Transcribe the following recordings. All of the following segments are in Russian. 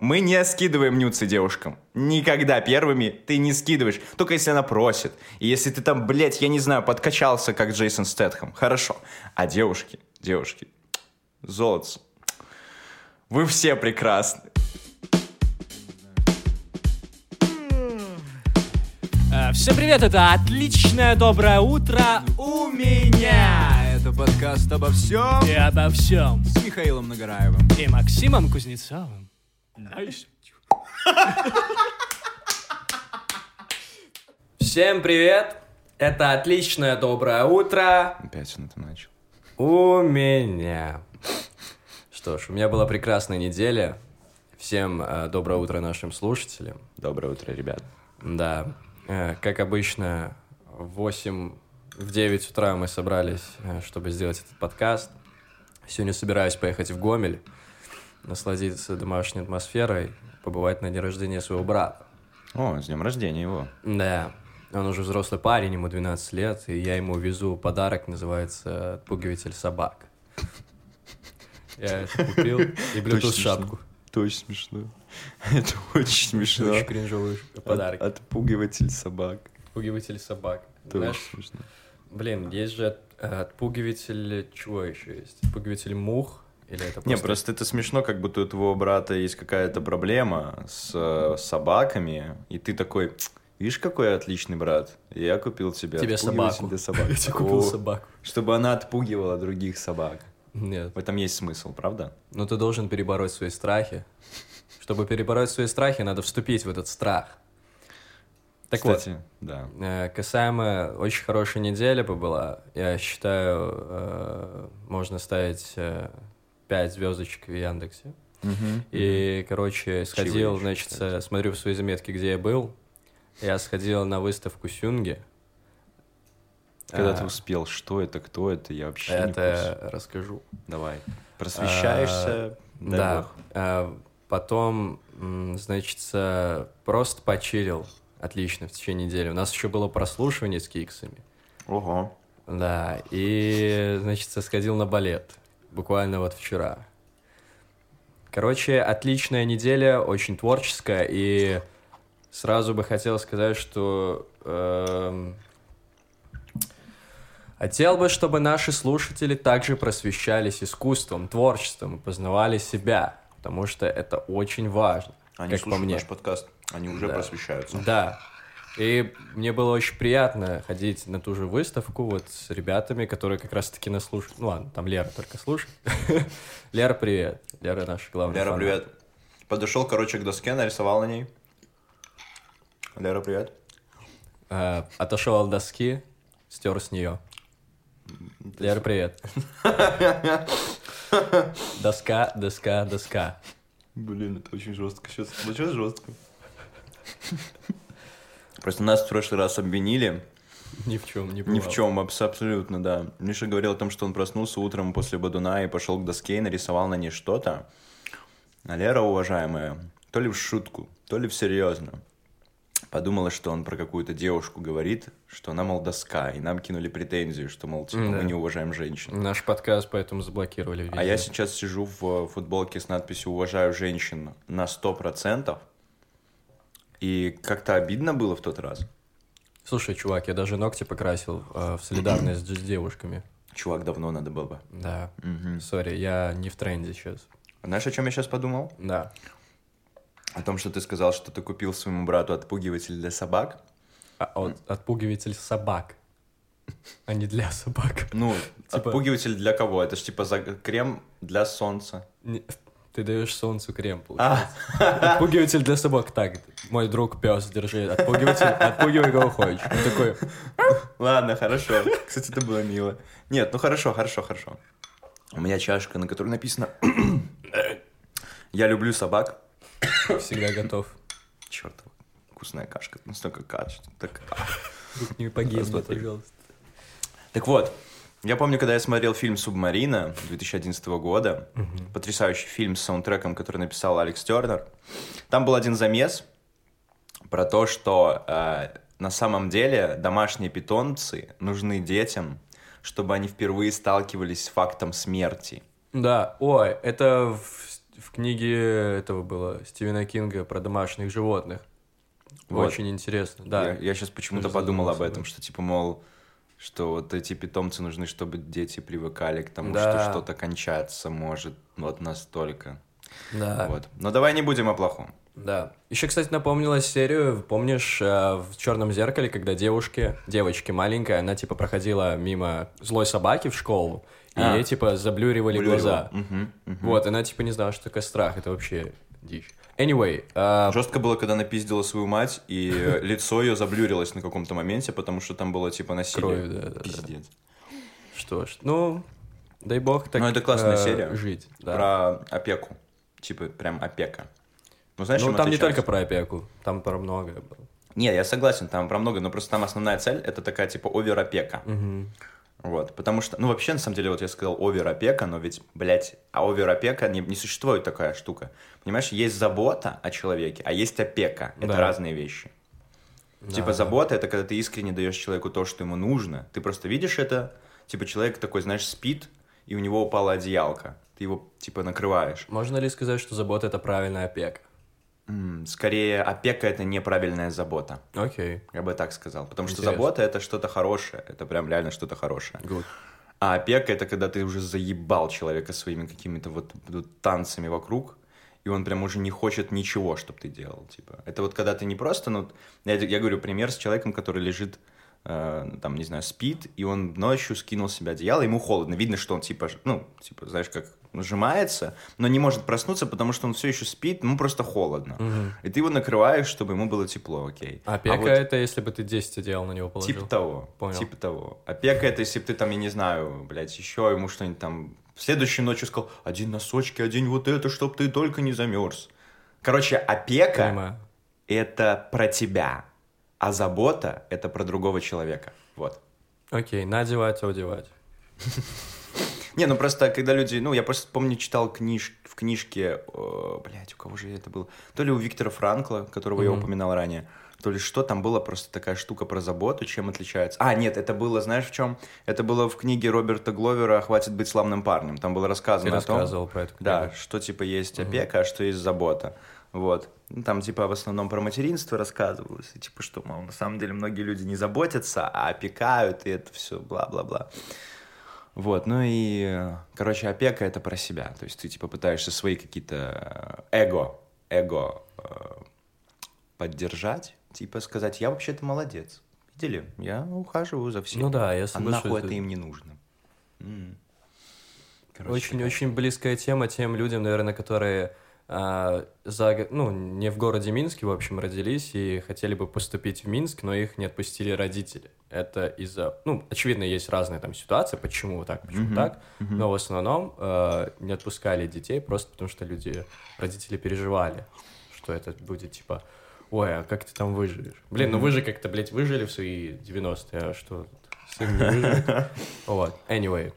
Мы не скидываем нюцы девушкам. Никогда первыми ты не скидываешь. Только если она просит. И если ты там, блядь, я не знаю, подкачался, как Джейсон Стэтхэм. Хорошо. А девушки, девушки, золотцы. Вы все прекрасны. Э, Всем привет, это отличное доброе утро у меня. Это подкаст обо всем И обо всем. с Михаилом Нагораевым. И Максимом Кузнецовым. Nice. Всем привет! Это отличное доброе утро Опять он это начал. у меня. Что ж, у меня была прекрасная неделя. Всем э, доброе утро нашим слушателям. Доброе утро, ребят. Да, э, как обычно, в 8, в 9 утра мы собрались, э, чтобы сделать этот подкаст. Сегодня собираюсь поехать в Гомель, насладиться домашней атмосферой, побывать на день рождения своего брата. О, с днем рождения его. Да, он уже взрослый парень, ему 12 лет, и я ему везу подарок, называется «Отпугиватель собак». Я это купил и Bluetooth шапку. Очень смешно. Это очень смешно. Очень кринжовый подарок. От- Отпугиватель собак. Отпугиватель собак. Знаешь, смешно. Блин, есть же от- отпугиватель... Чего еще есть? Отпугиватель мух? Или это просто... Не, просто это смешно, как будто у твоего брата есть какая-то проблема с э, собаками, и ты такой, видишь, какой отличный брат, я купил тебе, Тебе собаку. для собак. Я тебе купил собаку. Чтобы она отпугивала других собак. Нет. В этом есть смысл, правда? Но ты должен перебороть свои страхи. Чтобы перебороть свои страхи, надо вступить в этот страх. Так Кстати, да. вот, э, касаемо очень хорошая неделя была, я считаю, э, можно ставить 5 звездочек в Яндексе. Мгм. И, короче, сходил, еще значит, считать? э, смотрю в свои заметки, где я был. Я сходил на выставку Сюнги. Когда А, ты успел, что это, кто это, я вообще не в курсе. Это расскажу. Давай. Просвещаешься, дай Да. А, Потом, значит, э, просто почилил. Отлично, в течение недели. У нас еще было прослушивание с киксами. Ого. Да, и, значит, сходил на балет. Буквально вот вчера. Короче, отличная неделя, очень творческая, и сразу бы хотел сказать, что эм, хотел бы, чтобы наши слушатели также просвещались искусством, творчеством и познавали себя, потому что это очень важно, Они как по слушают мне. наш подкаст, они уже Да. просвещаются. Да. И мне было очень приятно ходить на ту же выставку вот с ребятами, которые как раз-таки нас слушают. Ну ладно, там Лера только слушает. Лера, привет. Лера наша главная Лера, фанат. привет. Подошел, короче, к доске, нарисовал на ней. Лера, привет. Э, Отошел от доски, стер с нее. Лера, привет. Доска, доска, доска. Блин, это очень жестко. Сейчас сейчас жестко. Просто нас в прошлый раз обвинили. Ни в чем не Ни в бывало. чем, абс- абсолютно, да. Миша говорил о том, что он проснулся утром после Бадуна и пошел к доске и нарисовал на ней что-то. А Лера, уважаемая, то ли в шутку, то ли всерьезно, подумала, что он про какую-то девушку говорит, что она, мол, доска, и нам кинули претензию, что, мол, типа, Да. мы не уважаем женщин. Наш подкаст поэтому заблокировали везде. А я сейчас сижу в футболке с надписью «Уважаю женщин на 100%», и как-то обидно было в тот раз. Слушай, чувак, я даже ногти покрасил э, в солидарность с девушками. Чувак, давно надо было бы. Да. Сори, я не в тренде сейчас. Знаешь, о чем я сейчас подумал? Да. О том, что ты сказал, что ты купил своему брату отпугиватель для собак. А, от- отпугиватель собак, а не для собак. Ну, Типа- отпугиватель для кого? Это ж типа за... крем для солнца. Не- Ты даешь солнцу крем, А, получается. Отпугиватель для собак. Так, мой друг пес, держи. Отпугиватель, отпугивай кого хочешь. Он такой, ладно, хорошо. Кстати, это было мило. Нет, ну хорошо, хорошо, хорошо. У меня чашка, на которой написано «Я люблю собак». всегда готов. Черт, вкусная кашка, настолько качественная. Так, не три. пожалуйста. Так вот, я помню, когда я смотрел фильм «Субмарина» 2011 года, потрясающий фильм с саундтреком, который написал Алекс Тернер, там был один замес про то, что э, на самом деле домашние питомцы нужны детям, чтобы они впервые сталкивались с фактом смерти. Да, ой, это в, в книге этого было Стивена Кинга про домашних животных. Вот. Очень интересно, да. Я, сейчас почему-то подумал об этом, что типа, мол, что вот эти питомцы нужны, чтобы дети привыкали к тому, Да. что что-то кончаться может вот настолько. Да. Вот. Но давай не будем о плохом. Да. Еще, кстати, напомнила серию, помнишь, э, в черном зеркале, когда девушки, девочки маленькая, она типа проходила мимо злой собаки в школу, и А. ей типа заблюривали Блюрила. глаза. Мгм, мгм. Вот, она типа не знала, что такое страх, это вообще дичь. Anyway, э, Жестко было, когда она пиздила свою мать, и э, лицо ее заблюрилось на каком-то моменте, потому что там было типа насилие. Кровь, да, да, да. Пиздец. что ж, ну, дай бог так Ну, это классная э, серия. жить. Да. Про опеку. Типа прям опека. Ну, знаешь, ну, там не отличается? только про опеку, там про многое было. Не, я согласен, там про много, но просто там основная цель это такая типа оверопека. Мгм. Вот, потому что, ну, вообще, на самом деле, вот я сказал оверопека, но ведь, блядь, а оверопека не, не существует такая штука. Понимаешь, есть забота о человеке, а есть опека. Это Да. разные вещи. Да, типа да. забота это когда ты искренне даешь человеку то, что ему нужно. Ты просто видишь это, типа человек такой, знаешь, спит, и у него упала одеялка. Ты его, типа, накрываешь. Можно ли сказать, что забота — это правильная опека? Скорее, опека это неправильная забота. Окей, Я бы так сказал. Потому что Интересно. забота это что-то хорошее. Это прям реально что-то хорошее. good. А опека это когда ты уже заебал человека своими какими-то вот, вот танцами вокруг, и он прям уже не хочет ничего, чтобы ты делал. Типа. Это вот когда ты не просто, ну, я, я говорю пример с человеком, который лежит, э, там, не знаю, спит, и он ночью скинул с себя одеяло, ему холодно. Видно, что он типа, ну, типа, знаешь, как сжимается, но не может проснуться, потому что он все еще спит, ему просто холодно. Мгм. И ты его накрываешь, чтобы ему было тепло, окей. Опека А вот- это если бы ты 10 одеял на него положил. Типа того. Понял. Типа того. Опека это если бы ты там, я не знаю, блядь, еще ему что-нибудь там... Следующей ночью сказал, один носочки, один вот это, чтоб ты только не замерз. Короче, опека Понимаю. это про тебя, а забота это про другого человека. Вот. Окей, надевать, одевать. Не, ну просто когда люди, ну я просто помню читал книж, в книжке, о, блядь, у кого же это было? То ли у Виктора Франкла, которого я Мгм. упоминал ранее, то ли что, там была просто такая штука про заботу, чем отличается. А, нет, это было, знаешь, в чем? Это было в книге Роберта Гловера «Хватит быть славным парнем». Там было Ты рассказано о том, рассказывал про эту книгу. да, что типа есть опека, а что есть забота. Вот. Ну, Там типа в основном про материнство рассказывалось. И типа что, мол, на самом деле многие люди не заботятся, а опекают, и это все бла-бла-бла. Вот, ну и, короче, опека это про себя. То есть ты типа пытаешься свои какие-то э, эго, эго э, поддержать, типа сказать, я вообще-то молодец. Видели? Я ухаживаю за всем. Ну да, я А соглашусь. нахуй это им не нужно. М. Короче, Очень, такая очень близкая тема тем людям, наверное, которые а, за, ну, не в городе Минске, в общем, родились и хотели бы поступить в Минск, но их не отпустили родители. Это из-за... Ну, очевидно, есть разные там ситуации, почему так, почему Мгм, так, мгм. но в основном э, не отпускали детей просто потому, что люди, родители переживали, что это будет типа, ой, а как ты там выживешь? Блин, ну вы же как-то, блядь, выжили в свои 90-е, а что, сын не выживет? Вот, anyway.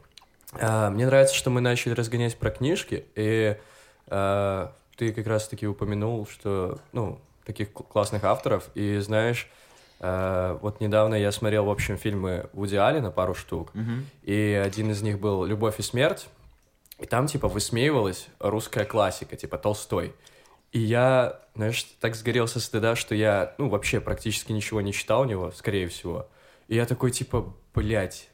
А, Мне нравится, что мы начали разгонять про книжки, и а, ты как раз-таки упомянул, что, ну, таких кл- классных авторов, и знаешь, а, вот недавно я смотрел, в общем, фильмы Вуди Аллена, пару штук, Мгм. и один из них был «Любовь и смерть», и там, типа, высмеивалась русская классика, типа Толстой. И я, знаешь, так сгорел со стыда, что я, ну, вообще практически ничего не читал у него, скорее всего. И я такой, типа, блядь,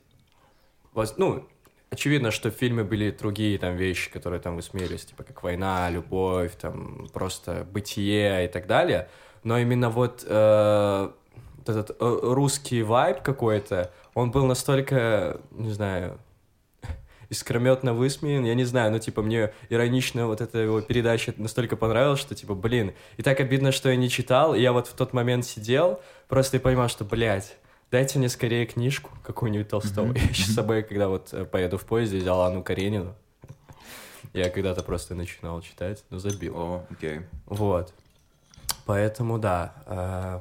ну, очевидно, что в фильме были другие там вещи, которые там высмеялись, типа как война, любовь, там просто бытие и так далее. Но именно вот э, вот этот э, русский вайб какой-то, он был настолько, не знаю, искрометно высмеян, я не знаю, ну, типа, мне иронично вот эта его передача настолько понравилась, что, типа, блин, и так обидно, что я не читал, и я вот в тот момент сидел, просто и понимал, что, блядь, дайте мне скорее книжку какую-нибудь Толстого. Я еще с собой, когда вот э, поеду в поезде, взял Анну Каренину. Я когда-то просто начинал читать, но забил. О, окей. Вот. Поэтому, да, э,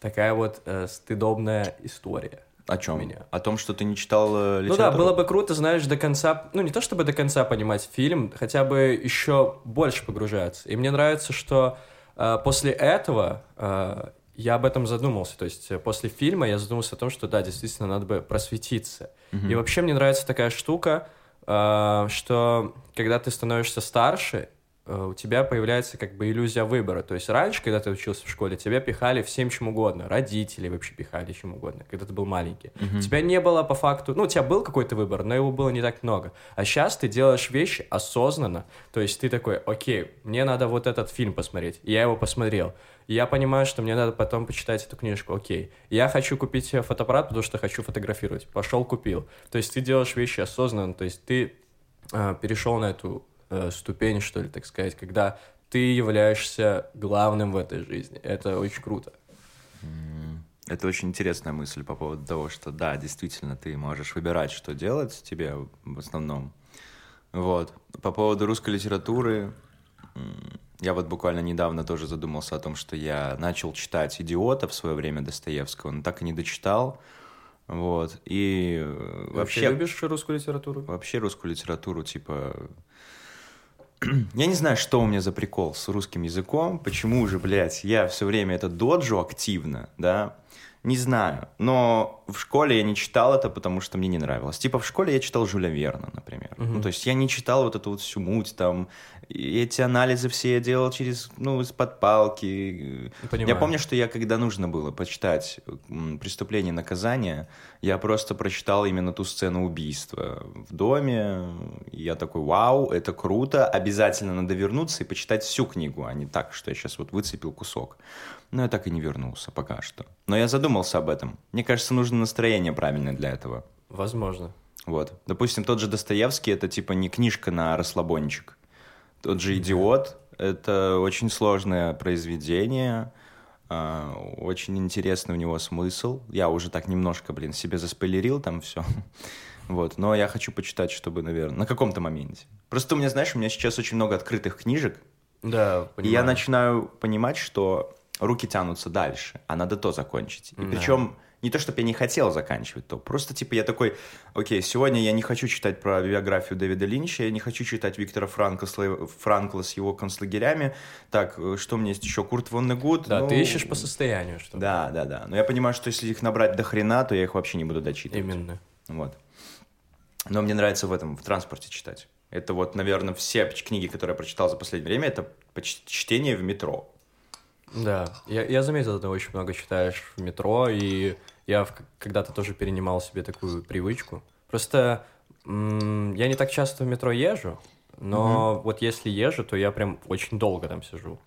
такая вот э, стыдобная история. О чем? меня. О том, что ты не читал э, Ну да, литературу? было бы круто, знаешь, до конца, ну не то чтобы до конца понимать фильм, хотя бы еще больше погружаться. И мне нравится, что э, после этого э, я об этом задумался. То есть э, после фильма я задумался о том, что да, действительно надо бы просветиться. Мгм. И вообще мне нравится такая штука, э, что когда ты становишься старше, у тебя появляется как бы иллюзия выбора. То есть раньше, когда ты учился в школе, тебя пихали всем чем угодно. Родители вообще пихали чем угодно, когда ты был маленький. У тебя не было по факту... Ну, у тебя был какой-то выбор, но его было не так много. А сейчас ты делаешь вещи осознанно. То есть ты такой, окей, мне надо вот этот фильм посмотреть. И я его посмотрел. И я понимаю, что мне надо потом почитать эту книжку, окей. Я хочу купить фотоаппарат, потому что хочу фотографировать. Пошел, купил. То есть ты делаешь вещи осознанно, то есть ты э, перешел на эту э, ступень, что ли, так сказать, когда ты являешься главным в этой жизни. Это очень круто. Это очень интересная мысль по поводу того, что да, действительно, ты можешь выбирать, что делать тебе в основном. Вот. По поводу русской литературы, я вот буквально недавно тоже задумался о том, что я начал читать «Идиота» в свое время Достоевского, но так и не дочитал. Вот. И э, вообще... Ты любишь русскую литературу? Вообще русскую литературу, типа... Я не знаю, что у меня за прикол с русским языком, почему же, блядь, я все время это доджу активно, да, не знаю. Но в школе я не читал это, потому что мне не нравилось. Типа в школе я читал Жюля Верна, например. Ну, то есть я не читал вот эту вот всю муть, там, эти анализы все я делал через, ну, из-под палки. Понимаю. Я помню, что я, когда нужно было почитать «Преступление и наказание», я просто прочитал именно ту сцену убийства в доме. Я такой, вау, это круто, обязательно надо вернуться и почитать всю книгу, а не так, что я сейчас вот выцепил кусок. Но я так и не вернулся пока что. Но я задумался об этом. Мне кажется, нужно настроение правильное для этого. Возможно. Вот. Допустим, тот же Достоевский это типа не книжка на расслабончик. Тот же идиот это очень сложное произведение. а, Очень интересный у него смысл. Я уже так немножко, блин, себе заспойлерил там все. Вот, но я хочу почитать, чтобы, наверное, на каком-то моменте. Просто у меня, знаешь, у меня сейчас очень много открытых книжек, Да, и я начинаю понимать, что руки тянутся дальше, а надо то закончить. И Да. причем не то, чтобы я не хотел заканчивать то, просто типа я такой, окей, сегодня я не хочу читать про биографию Дэвида Линча, я не хочу читать Виктора Франкла, Франкла с его концлагерями. Так, э, что меня есть еще? Курт Воннегуд? Да, Ну, ты ищешь по состоянию, что Да, да, да. Но я понимаю, что если их набрать до хрена, то я их вообще не буду дочитывать. Именно. Вот. Но мне нравится в этом, в транспорте читать. Это вот, наверное, все книги, которые я прочитал за последнее время, это чтение в метро. Да, я, я заметил, ты очень много читаешь в метро, и я когда-то тоже перенимал себе такую привычку. Просто м, я не так часто в метро езжу, но вот если езжу, то я прям очень долго там сижу.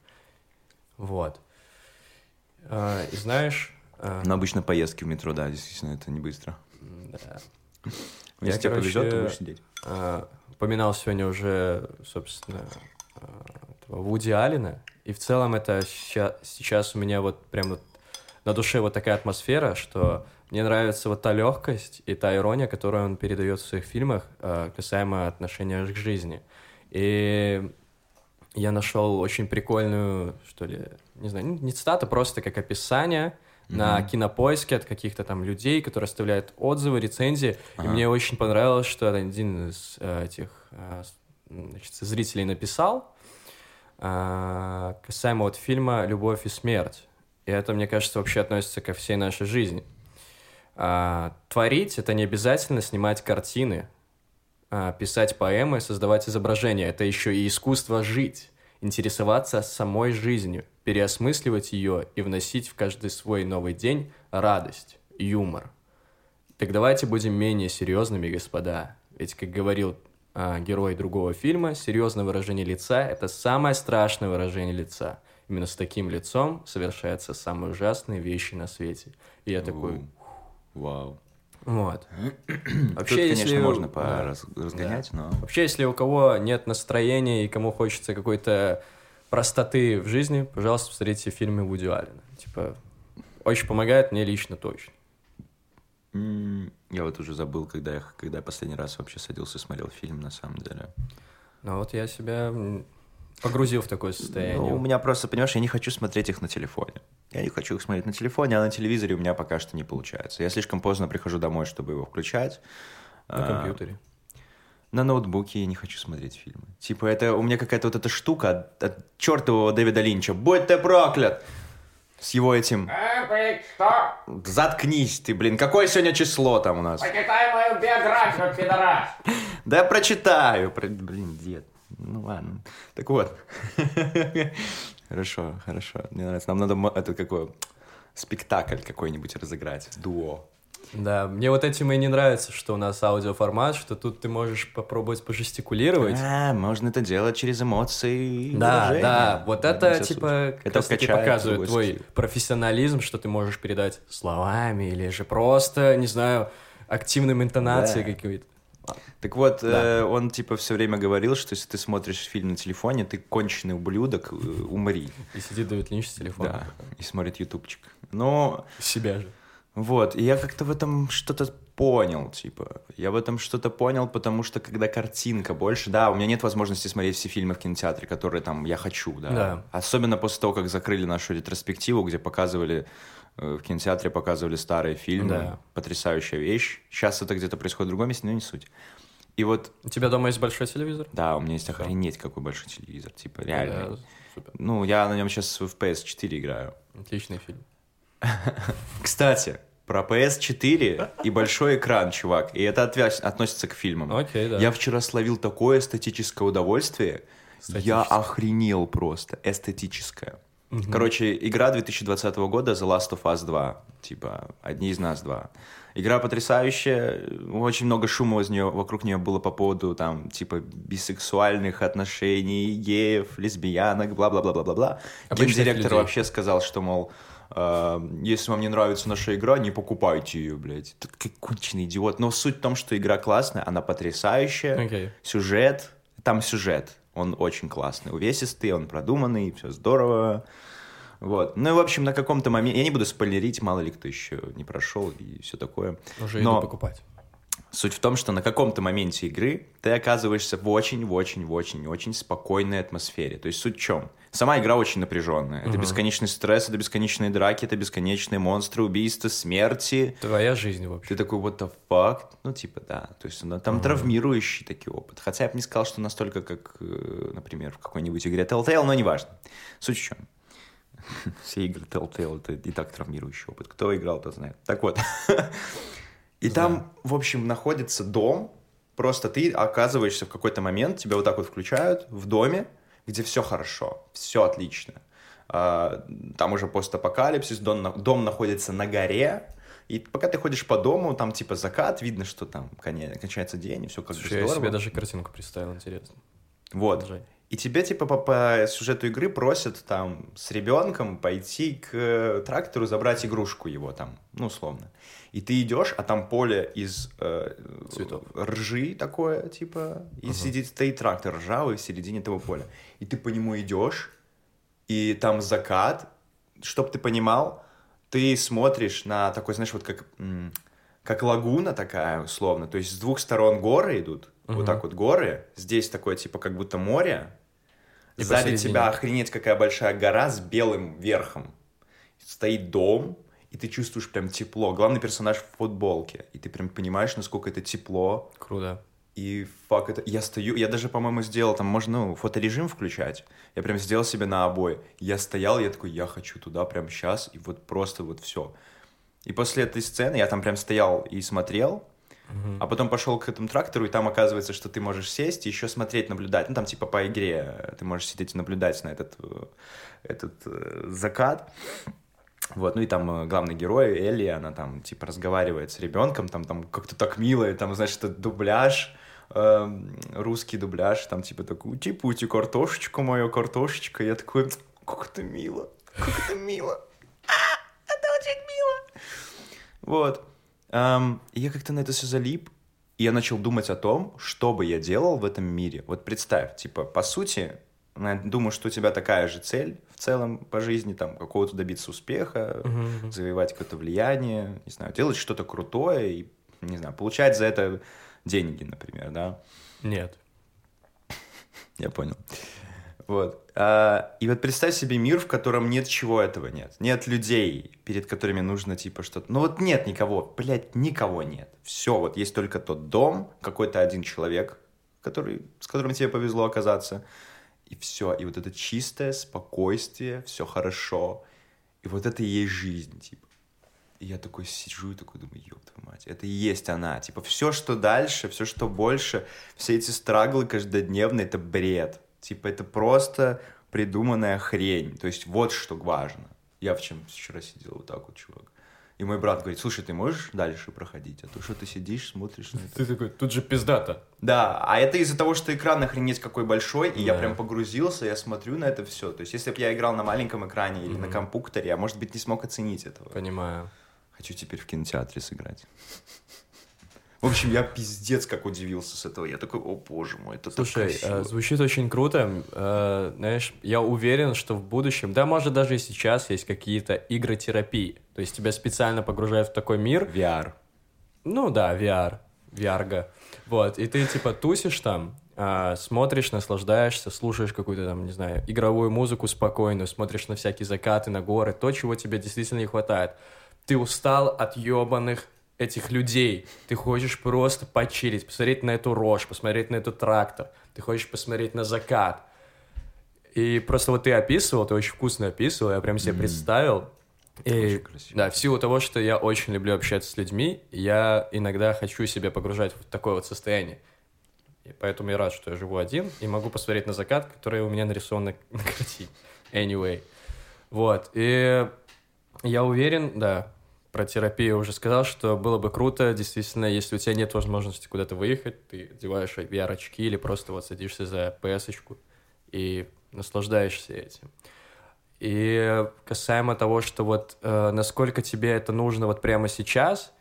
Вот. А, и знаешь... а, Но обычно поездки в метро, да, действительно, это не быстро. да. Если Я, тебе повезет, то короче, будешь сидеть. А, упоминал сегодня уже, собственно, а, Вуди Аллена. И в целом это ща- сейчас у меня вот прям вот на душе вот такая атмосфера, что мне нравится вот та легкость и та ирония, которую он передает в своих фильмах а, касаемо отношения к жизни. И я нашел очень прикольную, что ли, не знаю, не цитату, просто как описание на кинопоиске от каких-то там людей, которые оставляют отзывы, рецензии. И мне очень понравилось, что один из э, этих э, значит, зрителей написал э, касаемо вот фильма «Любовь и смерть». И это, мне кажется, вообще относится ко всей нашей жизни. А, творить — это не обязательно снимать картины, а, писать поэмы, создавать изображения. Это еще и искусство жить, интересоваться самой жизнью, переосмысливать ее и вносить в каждый свой новый день радость, юмор. Так давайте будем менее серьезными, господа. Ведь, как говорил а, герой другого фильма, серьезное выражение лица — это самое страшное выражение лица. Именно с таким лицом совершаются самые ужасные вещи на свете. И я такой, Вау. вот. Тут, Вообще, конечно, если- можно да. разгонять, но... Вообще, если у кого нет настроения и кому хочется какой-то простоты в жизни, пожалуйста, посмотрите фильмы Вуди Аллена. Типа, очень помогает мне лично точно. Я вот уже забыл, когда я, когда я последний раз вообще садился и смотрел фильм, на самом деле. Но вот я себя погрузил в такое состояние. Ну, у меня просто, понимаешь, я не хочу смотреть их на телефоне. Я не хочу их смотреть на телефоне, а на телевизоре у меня пока что не получается. Я слишком поздно прихожу домой, чтобы его включать. На А, компьютере. На ноутбуке я не хочу смотреть фильмы. Типа, это у меня какая-то вот эта штука от, от чертового Дэвида Линча. Будь ты проклят! С его этим... Что? Заткнись ты, блин. Какое сегодня число там у нас? Почитай мою биографию, пидорас. Да я прочитаю. Про- Блин, дед. Ну ладно. Так вот. Хорошо, хорошо. Мне нравится. Нам надо это какой спектакль какой-нибудь разыграть. Дуо. Да, мне вот этим и не нравится, что у нас аудиоформат, что тут ты можешь попробовать пожестикулировать. А, можно это делать через эмоции. Да, выражения. да, вот это, типа, как это таки показывает твой стиль. профессионализм, что ты можешь передать словами или же просто, не знаю, активным интонацией Да. какой-то. Так вот, Да. э, он типа все время говорил, что если ты смотришь фильм на телефоне, ты конченый ублюдок, э, умри. И сидит Дэвид Линч с телефоном. Да, и смотрит ютубчик. Но Себя же. Вот, и я как-то в этом что-то понял, типа. Я в этом что-то понял, потому что когда картинка больше, да, у меня нет возможности смотреть все фильмы в кинотеатре, которые там я хочу, да. Да. Особенно после того, как закрыли нашу ретроспективу, где показывали э, в кинотеатре показывали старые фильмы. Да. Потрясающая вещь. Сейчас это где-то происходит в другом месте, но не суть. И вот, У тебя дома есть большой телевизор? да, у меня есть Всё. охренеть какой большой телевизор, типа, реально. Да, супер. Ну, я на нем сейчас в PS4 играю. Отличный фильм. Кстати, про PS4 и большой экран, чувак. И это отвя- относится к фильмам. Окей, да. Я вчера словил такое эстетическое удовольствие. Я охренел просто. Эстетическое. Короче, игра 2020 года The Last of Us 2. Типа, одни из нас два. Игра потрясающая. Очень много шума из нее, вокруг нее было по поводу, там, типа, бисексуальных отношений, геев, лесбиянок, бла-бла-бла-бла-бла. Обычных Гендиректор людей. вообще сказал, что, мол, если вам не нравится наша игра, не покупайте ее, блядь. Тут как конченый идиот. Но суть в том, что игра классная, она потрясающая. Окей. Сюжет, там сюжет, он очень классный, увесистый, он продуманный, все здорово. Вот. Ну и, в общем, на каком-то моменте... Я не буду спойлерить, мало ли кто еще не прошел и все такое. Уже Но иду покупать. Суть в том, что на каком-то моменте игры ты оказываешься в очень, в очень, в очень, очень спокойной атмосфере. То есть суть в чем? Сама игра очень напряженная. Это бесконечный стресс, это бесконечные драки, это бесконечные монстры, убийства, смерти. Твоя жизнь, в общем. Ты такой, what the fuck? Ну, типа, да. То есть, ну, там травмирующий такой опыт. Хотя я бы не сказал, что настолько, как, э, например, в какой-нибудь игре Telltale, но неважно. Суть в чем. Все игры Telltale — это и так травмирующий опыт. Кто играл, тот знает. Так вот. И там, в общем, находится дом. Просто ты оказываешься в какой-то момент, тебя вот так вот включают в доме, где все хорошо, все отлично. А, Там уже постапокалипсис, дом, дом находится на горе, и пока ты ходишь по дому, там типа закат, видно, что там коне- кончается день, и все как бы Слушай, я здорово. себе даже картинку представил, интересно. Вот. Продолжай. И тебе, типа, по, по сюжету игры просят там с ребенком пойти к э, трактору, забрать игрушку его там, ну, условно. И ты идешь, а там поле из э, Цветов. ржи такое, типа, и сидит, стоит трактор ржавый в середине этого поля. И ты по нему идешь, и там закат. Чтоб ты понимал, ты смотришь на такой, знаешь, вот как, как лагуна такая, условно. То есть с двух сторон горы идут, вот так вот горы. Здесь такое, типа, как будто море. И Сзади посередине. тебя охренеть какая большая гора с белым верхом. Стоит дом, и ты чувствуешь прям тепло. Главный персонаж в футболке. И ты прям понимаешь, насколько это тепло. Круто. И фак, это... Я стою, я даже, по-моему, сделал, там можно, ну, фоторежим включать. Я прям сделал себе на обои. Я стоял, я такой, я хочу туда прям сейчас, и вот просто вот все. И после этой сцены я там прям стоял и смотрел, а потом пошел к этому трактору, и там оказывается, что ты можешь сесть и еще смотреть, наблюдать. Ну, там типа по игре э, ты можешь сидеть и наблюдать на этот, э, этот э, закат. Вот, ну и там э, главный герой, Элли, она там, типа, разговаривает с ребенком, там, там как-то так мило, и там, знаешь, это дубляж, эм, русский дубляж, там, типа, такой, ути-пути, картошечка моя, картошечка, я такой, как это мило, как это мило, А, это очень мило. Вот. Эм, я как-то на это все залип, и я начал думать о том, что бы я делал в этом мире. Вот представь, типа, по сути, думаю, что у тебя такая же цель целом по жизни, там, какого-то добиться успеха, завоевать какое-то влияние, не знаю, делать что-то крутое и, не знаю, получать за это деньги, например, да. Нет. Я понял. Вот. А, и вот представь себе мир, в котором нет чего этого нет. Нет людей, перед которыми нужно типа что-то... Ну вот нет никого, блядь, никого нет. Все, вот есть только тот дом, какой-то один человек, который, с которым тебе повезло оказаться. И все. И вот это чистое спокойствие, все хорошо. И вот это и есть жизнь, типа. И я такой сижу и такой думаю, ёб твою мать, это и есть она. Типа, все, что дальше, все, что больше, все эти страглы каждодневные, это бред. Типа, это просто придуманная хрень. То есть, вот что важно. Я в чем вчера сидел вот так вот, чувак. И мой брат говорит, слушай, ты можешь дальше проходить? А то что ты сидишь, смотришь на это. Ты такой, тут же пиздата. Да, а это из-за того, что экран охренеть какой большой, и я Да. прям погрузился, я смотрю на это все. То есть, если бы я играл на маленьком экране или на компьютере, я, может быть, не смог оценить этого. Понимаю. Хочу теперь в кинотеатре сыграть. В общем, я пиздец как удивился с этого. Я такой, о боже мой, это так Слушай, красиво. э, звучит очень круто. Э, Знаешь, я уверен, что в будущем, да, может, даже и сейчас есть какие-то игротерапии. То есть тебя специально погружают в такой мир, VR. Ну да, VR, VR. Вот, и ты типа тусишь там, а, смотришь, наслаждаешься, слушаешь какую-то там, не знаю, игровую музыку спокойную, смотришь на всякие закаты, на горы, то, чего тебе действительно не хватает. Ты устал от ебаных этих людей. Ты хочешь просто почилить, посмотреть на эту рожь, посмотреть на этот трактор. Ты хочешь посмотреть на закат. И просто вот ты описывал, ты очень вкусно описывал, я прям себе представил. И, Очень красиво. да, в силу того, что я очень люблю общаться с людьми, я иногда хочу себя погружать в такое вот состояние. И поэтому я рад, что я живу один и могу посмотреть на закат, который у меня нарисован на, на картине. Anyway. Вот. И я уверен, да, про терапию уже сказал, что было бы круто, действительно, если у тебя нет возможности куда-то выехать, ты одеваешь VR-очки или просто вот садишься за PS-очку и наслаждаешься этим. И касаемо того, что вот э, насколько тебе это нужно вот прямо сейчас,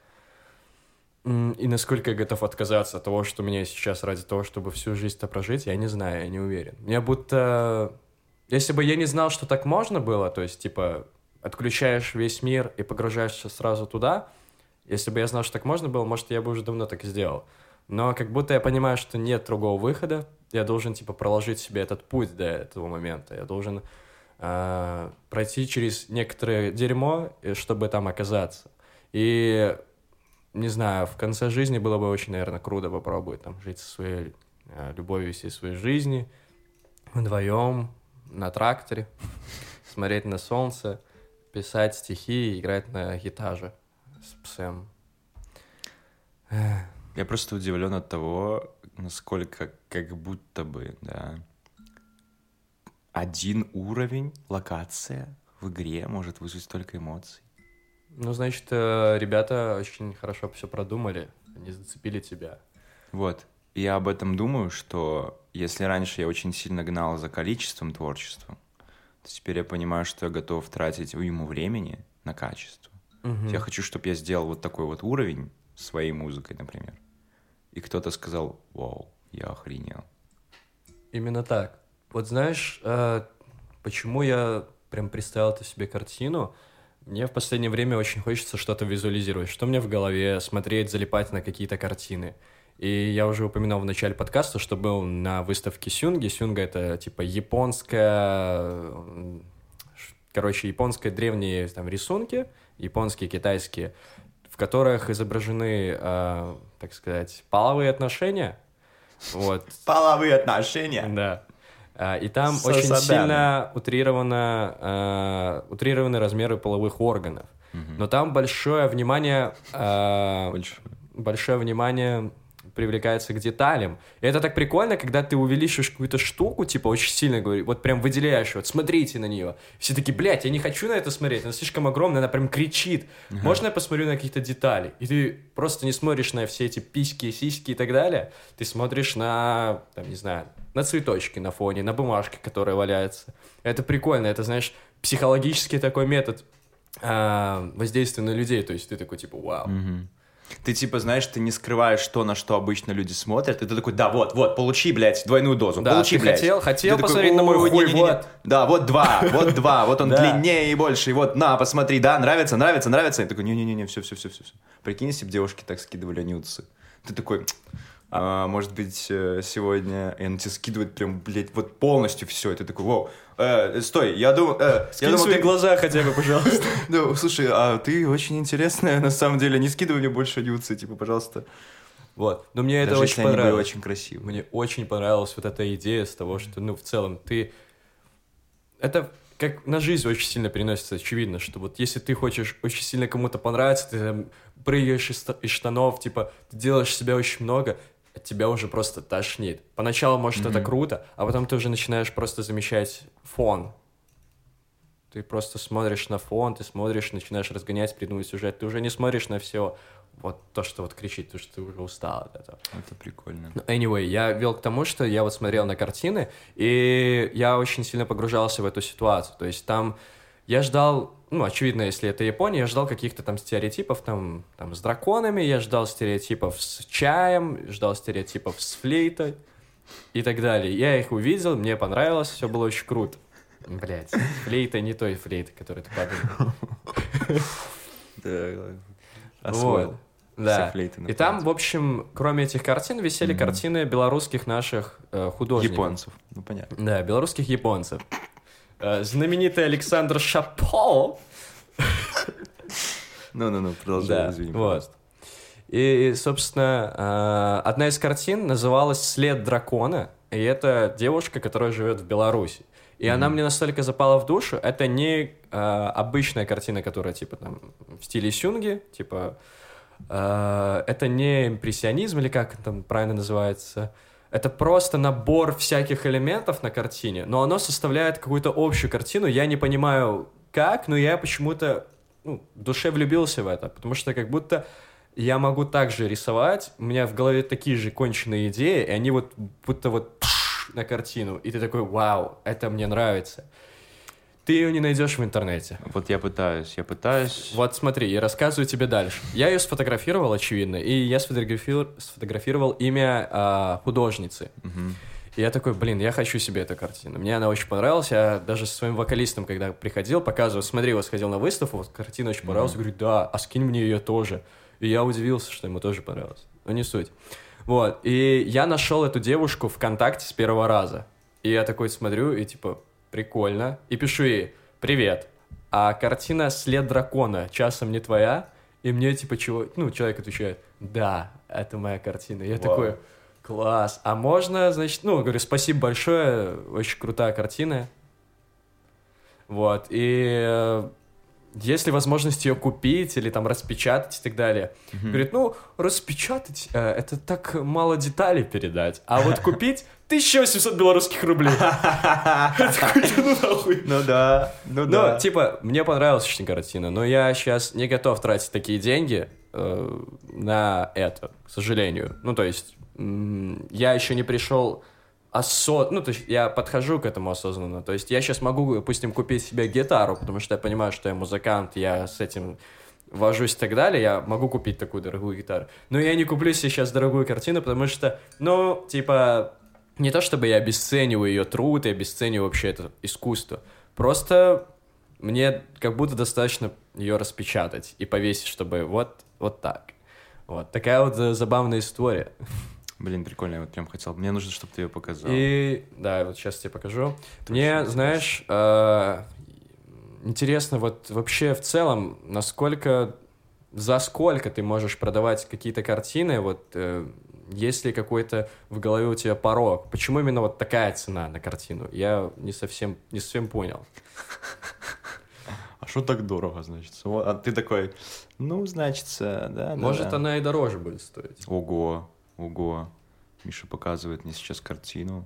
и насколько я готов отказаться от того, что у меня сейчас ради того, чтобы всю жизнь-то прожить, я не знаю, я не уверен. Мне будто... Если бы я не знал, что так можно было, то есть, типа, отключаешь весь мир и погружаешься сразу туда, если бы я знал, что так можно было, может, я бы уже давно так и сделал. Но как будто я понимаю, что нет другого выхода, я должен, типа, проложить себе этот путь до этого момента. Я должен э, пройти через некоторое дерьмо, э, чтобы там оказаться. И, не знаю, в конце жизни было бы очень, наверное, круто попробовать там жить со своей э, любовью всей своей жизни, вдвоем, на тракторе, смотреть на солнце, писать стихи и играть на гитаже с псом. Я просто удивлен от того, насколько как будто бы, да, один уровень, локация в игре может вызвать столько эмоций. Ну, значит, э, ребята очень хорошо все продумали, они зацепили тебя. Вот. Я об этом думаю, что если раньше я очень сильно гнал за количеством творчества, то теперь я понимаю, что я готов тратить уйму времени на качество. Мгм. Я хочу, чтобы я сделал вот такой вот уровень своей музыкой, например. И кто-то сказал, вау, я охренел. Именно так. Вот знаешь, э, почему я прям представил это себе картину? Мне в последнее время очень хочется что-то визуализировать, что мне в голове, смотреть, залипать на какие-то картины. И я уже упоминал в начале подкаста, что был на выставке Сюнги. Сюнга — это типа японская... Короче, японские древние там рисунки, японские, китайские, в которых изображены, э, так сказать, половые отношения. Вот, Половые отношения. да. А, И там Со очень Саддамом. сильно утрировано, э, утрированы размеры половых органов. Но там большое внимание, э, Большое. большое внимание привлекается к деталям. И это так прикольно, когда ты увеличиваешь какую-то штуку, типа очень сильно говоришь, вот прям выделяешь, вот смотрите на нее. Все такие, блядь, я не хочу на это смотреть, она слишком огромная, она прям кричит. Можно я посмотрю на какие-то детали? И ты просто не смотришь на все эти письки, сиськи и так далее, ты смотришь на, там, не знаю, на цветочки на фоне, на бумажке, которая валяется. Это прикольно, это, знаешь, психологический такой метод а, воздействия на людей, то есть ты такой, типа, вау. Ты типа, знаешь, ты не скрываешь то, на что обычно люди смотрят, и ты такой, да, вот, вот, получи, блядь, двойную дозу, Да, получи, ты блядь. хотел- хотел Ты посмотреть на мой «Ой, хуй, не-не-не». вот. Да, вот два, вот два, вот он длиннее и больше, и вот, на, посмотри, да, нравится, нравится, нравится. И такой, не-не-не, все, все, все, все. Прикинь, если бы девушки так скидывали нюцы. Ты такой, а, может быть, э, сегодня, и он тебе скидывает прям, блядь, вот полностью все, и ты такой, вау, э, стой, я думал, э, я Скинь думал, свои ты- глаза хотя бы, пожалуйста. да, слушай, а ты очень интересная, на самом деле, не скидывай мне больше нюцы, типа, пожалуйста. Вот. Но мне это очень понравилось. очень красивые. Мне очень понравилась вот эта идея с того, что, ну, в целом, ты... Это как на жизнь очень сильно переносится, очевидно, что вот если ты хочешь очень сильно кому-то понравиться, ты там прыгаешь из штанов, типа, ты делаешь себя очень много, от тебя уже просто тошнит. Поначалу, может, это Мгм. круто, а потом ты уже начинаешь просто замечать фон. Ты просто смотришь на фон, ты смотришь, начинаешь разгонять, придумывать сюжет. Ты уже не смотришь на все вот то, что вот кричит, то, что ты уже устал от этого. Это прикольно. Ну, Anyway, я вел к тому, что я вот смотрел на картины, и я очень сильно погружался в эту ситуацию. То есть там я ждал, ну, очевидно, если это Япония, я ждал каких-то там стереотипов там, там с драконами, я ждал стереотипов с чаем, ждал стереотипов с флейтой и так далее. Я их увидел, мне понравилось, все было очень круто. Блять, флейта не той флейты, которую ты подумал. Да, освоил. Да. Флейты И там, в общем, кроме этих картин, висели картины белорусских наших э, художников. Японцев. Ну, понятно. Да, белорусских японцев. Э, Знаменитый Александр Шапо. Ну-ну-ну, продолжай, Да, извини, вот. И, собственно, э, одна из картин называлась «След дракона», и это девушка, которая живет в Беларуси. И она Мгм. мне настолько запала в душу. Это не э, обычная картина, которая типа там в стиле сюнги, типа э, это не импрессионизм или как там правильно называется. Это просто набор всяких элементов на картине, но оно составляет какую-то общую картину. Я не понимаю как, но я почему-то ну, в душе влюбился в это, потому что как будто я могу также рисовать, у меня в голове такие же конченые идеи, и они вот будто вот на картину, и ты такой, вау, это мне нравится. Ты ее не найдешь в интернете. Вот я пытаюсь, я пытаюсь. Вот смотри, я рассказываю тебе дальше. Я ее сфотографировал, очевидно, и я сфотографировал, сфотографировал имя а, художницы. Мгм. И я такой, блин, я хочу себе эту картину. Мне она очень понравилась. Я даже со своим вокалистом, когда приходил, показывал, смотри, вот сходил на выставку, вот картина очень понравилась. Говорю, да, а скинь мне ее тоже. И я удивился, что ему тоже понравилось. Но не суть. Вот, и я нашел эту девушку ВКонтакте с первого раза. И я такой смотрю, и типа, прикольно. И пишу ей, привет, а картина «След дракона» часом не твоя? И мне типа чего, ну, человек отвечает, да, это моя картина. Я Вау. такой, класс, а можно, значит, ну, говорю, спасибо большое, очень крутая картина. Вот, и э, есть ли возможность ее купить или там распечатать и так далее? Мгм. Говорит, ну, распечатать, э, это так мало деталей передать, а вот купить 1800 белорусских рублей. Я такой, «Да ну нахуй. Ну да, ну Ну, да. типа, мне понравилась очень картина, но я сейчас не готов тратить такие деньги э, на это, к сожалению. Ну, то есть, я еще не пришел осо... Ну, то есть, я подхожу к этому осознанно. То есть, я сейчас могу, допустим, купить себе гитару, потому что я понимаю, что я музыкант, я с этим вожусь и так далее, я могу купить такую дорогую гитару. Но я не куплю себе сейчас дорогую картину, потому что, ну, типа, не то чтобы я обесцениваю ее труд и обесцениваю вообще это искусство. Просто мне как будто достаточно ее распечатать и повесить, чтобы вот, вот так. Вот такая вот э, забавная история. Блин, прикольно, я вот прям хотел. Мне нужно, чтобы ты ее показал. И да, вот сейчас тебе покажу. Мне, знаешь, э, интересно вот вообще в целом, насколько, за сколько ты можешь продавать какие-то картины, вот э, есть ли какой-то в голове у тебя порог? Почему именно вот такая цена на картину? Я не совсем, не совсем понял. А что так дорого, значит? А ты такой, ну, значит, да, да. Может, да. она и дороже будет стоить. Ого, ого. Миша показывает мне сейчас картину.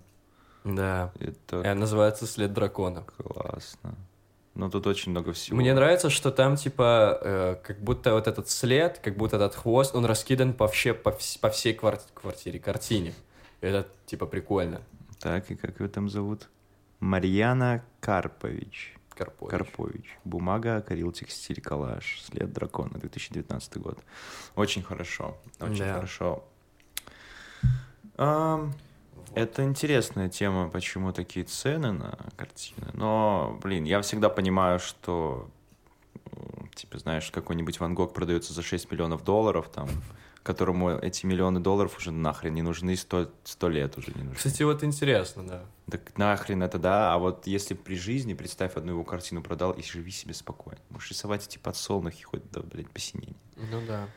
Да. Это И она называется «След дракона». классно. Ну, тут очень много всего. Мне нравится, что там, типа, э, как будто вот этот след, как будто этот хвост, он раскидан по, все, по, вс- по всей квар- квартире, картине. Это, типа, прикольно. Так, и как его там зовут? Марьяна Карпович. Карпович. Карпович. Бумага, акрил, текстиль, коллаж. След дракона, 2019 год. Очень хорошо. Очень Да. хорошо. Ам, Это интересная тема, почему такие цены на картины. Но, блин, я всегда понимаю, что, типа, знаешь, какой-нибудь Ван Гог продается за 6 миллионов долларов, там, которому эти миллионы долларов уже нахрен не нужны, 100, 100 лет уже не нужны. Кстати, вот интересно, да. Так нахрен это да, а вот если при жизни, представь, одну его картину продал и живи себе спокойно. Можешь рисовать эти подсолнухи хоть до, блядь, посинения. Ну да.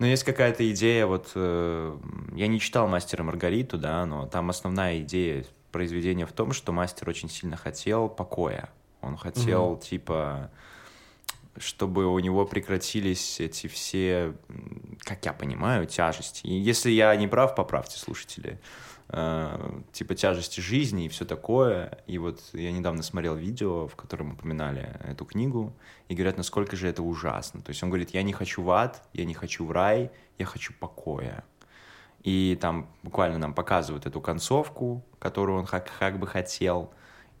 Но есть какая-то идея, вот э, я не читал «Мастера Маргариту», да, но там основная идея произведения в том, что мастер очень сильно хотел покоя. Он хотел, типа, чтобы у него прекратились эти все, как я понимаю, тяжести. И если я не прав, поправьте, слушатели. Э, типа тяжести жизни и все такое. И вот я недавно смотрел видео, в котором упоминали эту книгу, и говорят, насколько же это ужасно. То есть он говорит, я не хочу в ад, я не хочу в рай, я хочу покоя. И там буквально нам показывают эту концовку, которую он как, как бы хотел.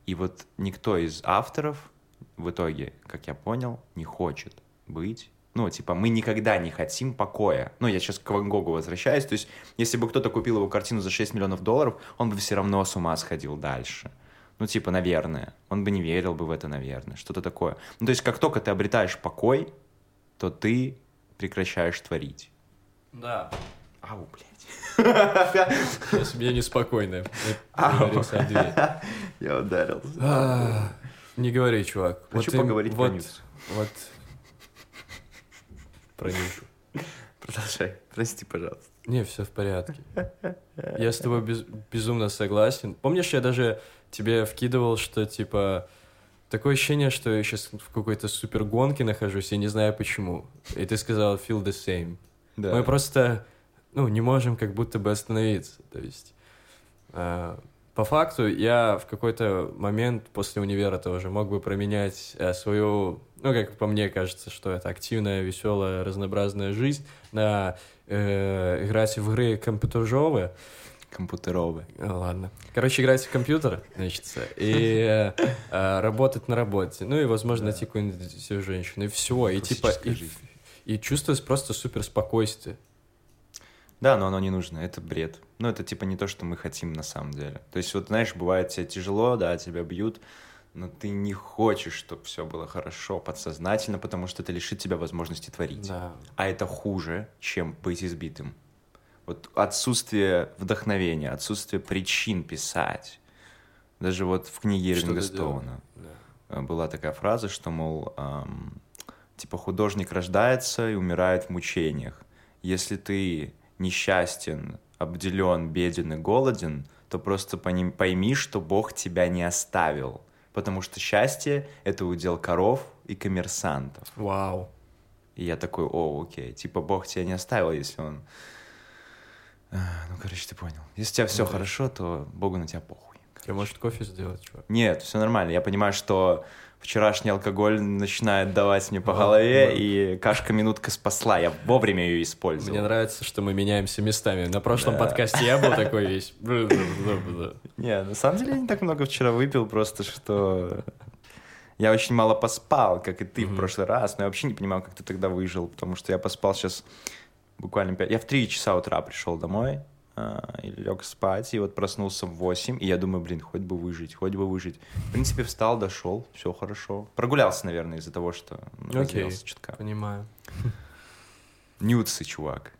И вот никто из авторов в итоге, как я понял, не хочет быть. Ну, типа, мы никогда не хотим покоя. Ну, я сейчас к Ван Гогу возвращаюсь. То есть, если бы кто-то купил его картину за 6 миллионов долларов, он бы все равно с ума сходил дальше. Ну, типа, наверное. Он бы не верил бы в это, наверное. Что-то такое. Ну, то есть, как только ты обретаешь покой, то ты прекращаешь творить. Да. Ау, блядь. Сейчас мне неспокойно. Я. Я ударился. А, Не говори, чувак. Хочу им- поговорить про вот. Вот. Про Нюшу. Продолжай. Прости, пожалуйста. Не, все в порядке. Я с тобой без- безумно согласен. Помнишь, я даже тебе вкидывал, что типа такое ощущение, что я сейчас в какой-то супер гонке нахожусь, я не знаю почему. И ты сказал feel the same. Да. Мы просто, ну, не можем как будто бы остановиться. То есть, э, по факту, я в какой-то момент после универа тоже мог бы променять э, свою, ну, как по мне кажется, что это активная, веселая, разнообразная жизнь на э, играть в игры компьютержовые. Компьютеровый. А, Ладно. Короче, играть в компьютер, значит, и э, работать на работе. Ну и, возможно, найти какую-нибудь женщину. И все. И типа... И, и чувствовать просто супер спокойствие. Да, но оно не нужно, это бред. Ну, это типа не то, что мы хотим на самом деле. То есть, вот знаешь, бывает тебе тяжело, да, тебя бьют, но ты не хочешь, чтобы все было хорошо подсознательно, потому что это лишит тебя возможности творить. Да. А это хуже, чем быть избитым. Вот отсутствие вдохновения, отсутствие причин писать. Даже вот в книге Ирвинга? Стоуна Да. э, была такая фраза, что, мол, ам, типа художник рождается и умирает в мучениях. Если ты несчастен, обделен, беден и голоден, то просто пони- пойми, что Бог тебя не оставил. Потому что счастье — это удел коров и коммерсантов. Вау. И я такой, о, окей, типа Бог тебя не оставил, если он... А, Ну, короче, ты понял. Если у тебя все Ну, хорошо, то Богу на тебя похуй. Тебе может кофе сделать, чувак? Нет, все нормально. Я понимаю, что вчерашний алкоголь начинает давать мне по голове, да. и кашка-минутка спасла. Я вовремя ее использовал. Мне нравится, что мы меняемся местами. На прошлом Да. подкасте я был такой весь. Не, на самом деле я не так много вчера выпил, просто что я очень мало поспал, как и ты в прошлый раз, но я вообще не понимаю, как ты тогда выжил, потому что я поспал сейчас буквально 5... Я в 3 часа утра пришел домой и лег спать, и вот проснулся в 8, и я думаю, блин, хоть бы выжить, хоть бы выжить. В принципе, встал, дошел, все хорошо. Прогулялся, наверное, из-за того, что разделся чутка. Понимаю. Нюцы, чувак.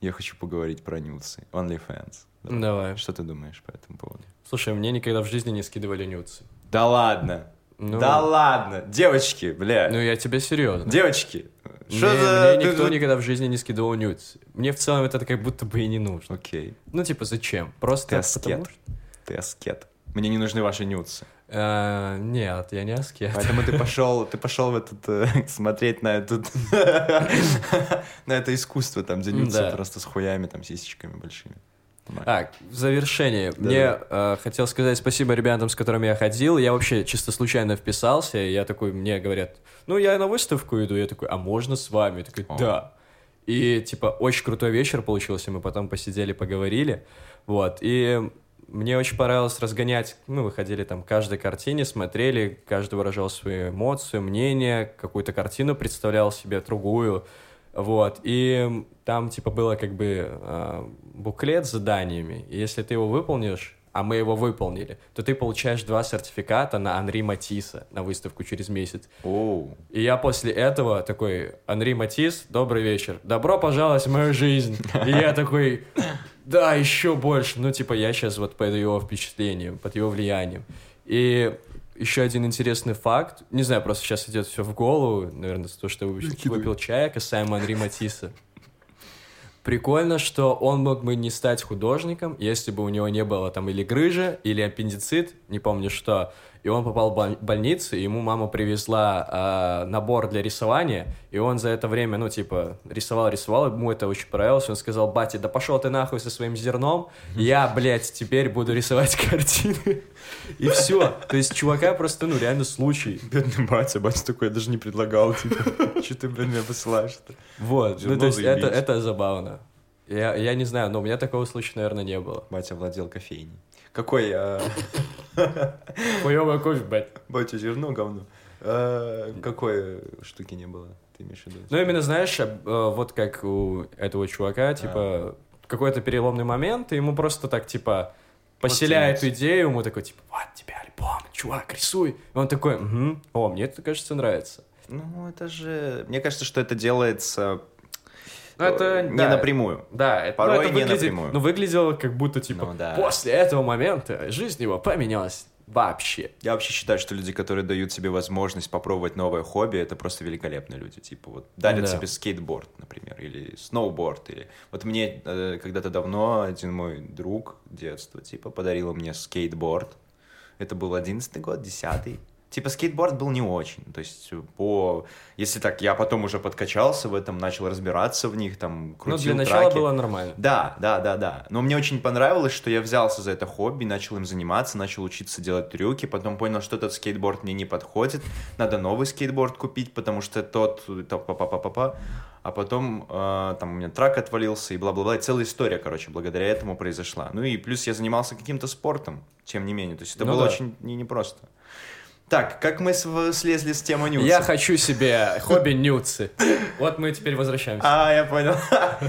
Я хочу поговорить про нюцы. OnlyFans. Давай. Давай. Что ты думаешь по этому поводу? Слушай, мне никогда в жизни не скидывали нюцы. Да ладно. Ну, Да ладно. Девочки, бля. Ну, я тебе серьезно. Девочки. Мне, Что за... мне никто ты- никогда в жизни не скидывал нюцы. Мне в целом это как будто бы и не нужно. Окей. Ну, типа, зачем? Просто Ты аскет. потому что... Ты аскет. Мне не нужны ваши нюцы. А, нет, я не аскет. Поэтому ты пошел, ты пошел в этот э, смотреть на этот на это искусство там, где нюцы просто с хуями, там, сисечками большими. Так, в завершение. Да-да. Мне э, хотел сказать спасибо ребятам, с которыми я ходил. Я вообще чисто случайно вписался. И я такой, мне говорят, ну, я на выставку иду. Я такой, а можно с вами? Я такой, да. И, типа, очень крутой вечер получился. Мы потом посидели, поговорили. Вот. И мне очень понравилось разгонять. Мы выходили там к каждой картине, смотрели, каждый выражал свои эмоции, мнение, какую-то картину представлял себе, другую. Вот, и там, типа, было как бы э, буклет с заданиями, и если ты его выполнишь, а мы его выполнили, то ты получаешь два сертификата на Анри Матисса на выставку через месяц. Оу. И я после этого такой, Анри Матис, добрый вечер, добро пожаловать в мою жизнь. И я такой, да, еще больше. Ну, типа, я сейчас вот под его впечатлением, под его влиянием. И еще один интересный факт, не знаю, просто сейчас идет все в голову, наверное, с того, что выпил, Закидывай. выпил чая касаемо Анри Матисса. Прикольно, что он мог бы не стать художником, если бы у него не было там или грыжа, или аппендицит, не помню что. И он попал в боль- больницу, и ему мама привезла а, набор для рисования, и он за это время, ну, типа, рисовал-рисовал, ему это очень понравилось, он сказал, батя, да пошел ты нахуй со своим зерном, я, блядь, теперь буду рисовать картины. И все. То есть чувака просто, ну, реально случай. Бедный батя, батя такой, я даже не предлагал, типа, что ты, блин, меня посылаешь-то? Вот. Ну, то есть это, это забавно. Я, я не знаю, но у меня такого случая, наверное, не было. Батя владел кофейней. Какой, а, Хуёвый кофе, блядь. батя, зерно, говно. А, Какой штуки не было, ты имеешь в виду? Ну, именно, знаешь, э, вот как у этого чувака, типа, какой-то переломный момент, и ему просто так, типа, поселяет идею, ему такой, типа, вот тебе альбом, чувак, рисуй. И он такой, «Мгм. о, мне это, кажется, нравится. Ну, это же... Мне кажется, что это делается Ну, это, э, не да. напрямую. Да, это, Порой ну, это не выглядит, напрямую. ну, выглядело как будто, типа, Ну, да. после этого момента жизнь его поменялась вообще. Я вообще считаю, что люди, которые дают себе возможность попробовать новое хобби, это просто великолепные люди. Типа вот дарят Да. себе скейтборд, например, или сноуборд. Или... Вот мне э, когда-то давно один мой друг детства, типа, подарил мне скейтборд. Это был одиннадцатый год, десятый. Типа скейтборд был не очень. То есть по... Если так, я потом уже подкачался в этом, начал разбираться в них, там, крутил Ну, для начала траки. было нормально. Да, да, да, да. Но мне очень понравилось, что я взялся за это хобби, начал им заниматься, начал учиться делать трюки, потом понял, что этот скейтборд мне не подходит, надо новый скейтборд купить, потому что тот, то па па па па па а потом э, там у меня трак отвалился и бла-бла-бла, и целая история, короче, благодаря этому произошла. Ну и плюс я занимался каким-то спортом, тем не менее, то есть это Ну было да. очень не- непросто. Так, как мы слезли с темы нюцев? Я хочу себе хобби нюцы. Вот мы теперь возвращаемся. А, я понял.